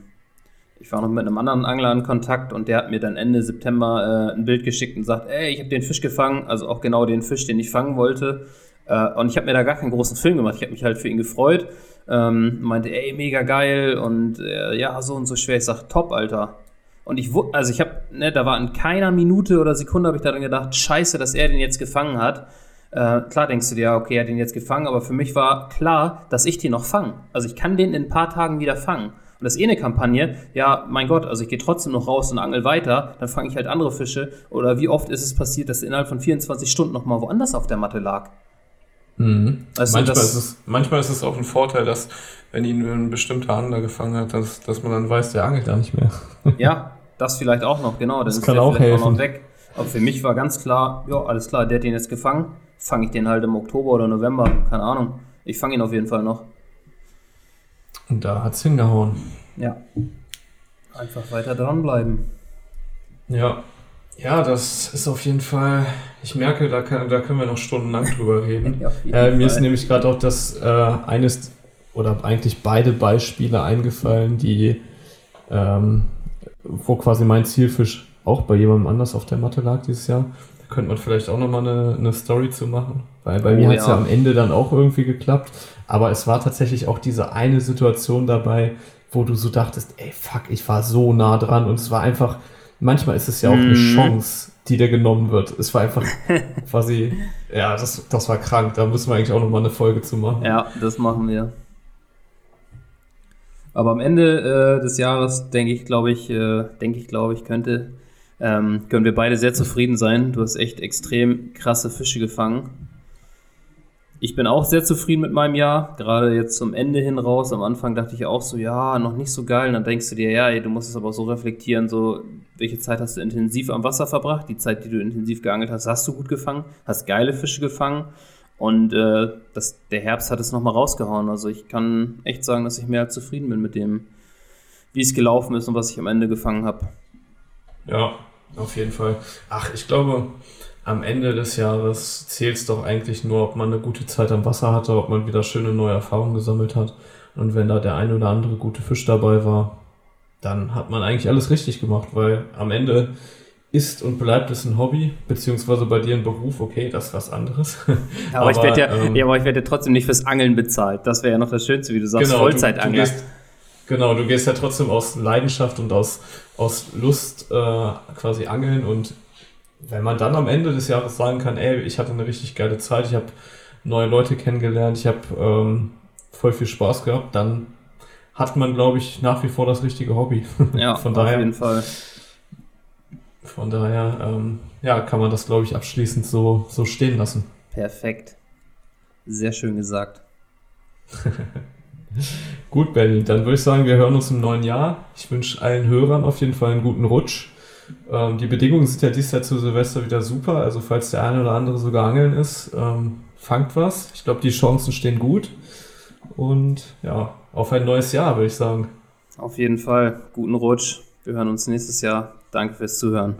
ich war noch mit einem anderen Angler in Kontakt und der hat mir dann Ende September äh, ein Bild geschickt und sagt, ey, ich habe den Fisch gefangen, also auch genau den Fisch, den ich fangen wollte. Äh, und ich habe mir da gar keinen großen Film gemacht. Ich habe mich halt für ihn gefreut ähm, meinte, ey, mega geil und äh, ja, so und so schwer. Ich sag, top, Alter. Und ich also ich habe, ne, da war in keiner Minute oder Sekunde habe ich daran gedacht, scheiße, dass er den jetzt gefangen hat. Äh, klar denkst du dir, okay, er hat den jetzt gefangen, aber für mich war klar, dass ich den noch fange. Also ich kann den in ein paar Tagen wieder fangen. Und das ist eh eine Kampagne, ja, mein Gott, also ich gehe trotzdem noch raus und angel weiter, dann fange ich halt andere Fische. Oder wie oft ist es passiert, dass er innerhalb von 24 Stunden nochmal woanders auf der Matte lag? Mhm. Also manchmal, ist es, manchmal ist es auch ein Vorteil, dass, wenn ihn ein bestimmter Angler gefangen hat, dass, dass man dann weiß, der angelt da nicht mehr. [LAUGHS] ja, das vielleicht auch noch, genau. Dann das kann auch helfen. Auch noch weg. Aber für mich war ganz klar, ja, alles klar, der hat den jetzt gefangen. Fange ich den halt im Oktober oder November, keine Ahnung. Ich fange ihn auf jeden Fall noch. Und da hat's hingehauen. Ja. Einfach weiter dranbleiben. Ja. Ja, das ist auf jeden Fall, ich merke, da, kann, da können wir noch stundenlang drüber reden. [LAUGHS] ja, äh, mir ist nämlich gerade auch das äh, eines oder eigentlich beide Beispiele eingefallen, die ähm, wo quasi mein Zielfisch auch bei jemandem anders auf der Matte lag dieses Jahr. Da könnte man vielleicht auch nochmal eine, eine Story zu machen. Weil bei oh, mir hat es ja. ja am Ende dann auch irgendwie geklappt. Aber es war tatsächlich auch diese eine Situation dabei, wo du so dachtest, ey, fuck, ich war so nah dran und es war einfach, manchmal ist es ja auch eine mhm. Chance, die dir genommen wird. Es war einfach [LAUGHS] quasi, ja, das, das war krank. Da müssen wir eigentlich auch nochmal eine Folge zu machen. Ja, das machen wir. Aber am Ende äh, des Jahres denke ich, glaube ich, äh, denke ich, glaube ich, könnte, ähm, können wir beide sehr zufrieden sein. Du hast echt extrem krasse Fische gefangen. Ich bin auch sehr zufrieden mit meinem Jahr, gerade jetzt zum Ende hin raus. Am Anfang dachte ich auch so, ja, noch nicht so geil. Und dann denkst du dir, ja, ey, du musst es aber so reflektieren, so, welche Zeit hast du intensiv am Wasser verbracht? Die Zeit, die du intensiv geangelt hast, hast du gut gefangen, hast geile Fische gefangen. Und äh, das, der Herbst hat es nochmal rausgehauen. Also ich kann echt sagen, dass ich mehr als zufrieden bin mit dem, wie es gelaufen ist und was ich am Ende gefangen habe. Ja, auf jeden Fall. Ach, ich glaube, am Ende des Jahres zählt es doch eigentlich nur, ob man eine gute Zeit am Wasser hatte, ob man wieder schöne neue Erfahrungen gesammelt hat. Und wenn da der ein oder andere gute Fisch dabei war, dann hat man eigentlich alles richtig gemacht, weil am Ende ist und bleibt es ein Hobby, beziehungsweise bei dir ein Beruf, okay, das ist was anderes. [LAUGHS] Ja, aber, aber, ich werde ja, ähm, ja, aber ich werde ja trotzdem nicht fürs Angeln bezahlt. Das wäre ja noch das Schönste, wie du sagst, genau, Vollzeitangler. Genau, du gehst ja trotzdem aus Leidenschaft und aus, aus Lust äh, quasi angeln und wenn man dann am Ende des Jahres sagen kann, ey, ich hatte eine richtig geile Zeit, ich habe neue Leute kennengelernt, ich habe ähm, voll viel Spaß gehabt, dann hat man, glaube ich, nach wie vor das richtige Hobby. [LAUGHS] Ja, von daher, auf jeden Fall. Von daher, ähm, ja, kann man das, glaube ich, abschließend so, so stehen lassen. Perfekt. Sehr schön gesagt. [LAUGHS] Gut, Benny, dann würde ich sagen, wir hören uns im neuen Jahr. Ich wünsche allen Hörern auf jeden Fall einen guten Rutsch. Ähm, die Bedingungen sind ja dieses Jahr zu Silvester wieder super. Also falls der eine oder andere sogar angeln ist, ähm, fangt was. Ich glaube, die Chancen stehen gut. Und ja, auf ein neues Jahr, würde ich sagen. Auf jeden Fall. Guten Rutsch. Wir hören uns nächstes Jahr. Danke fürs Zuhören.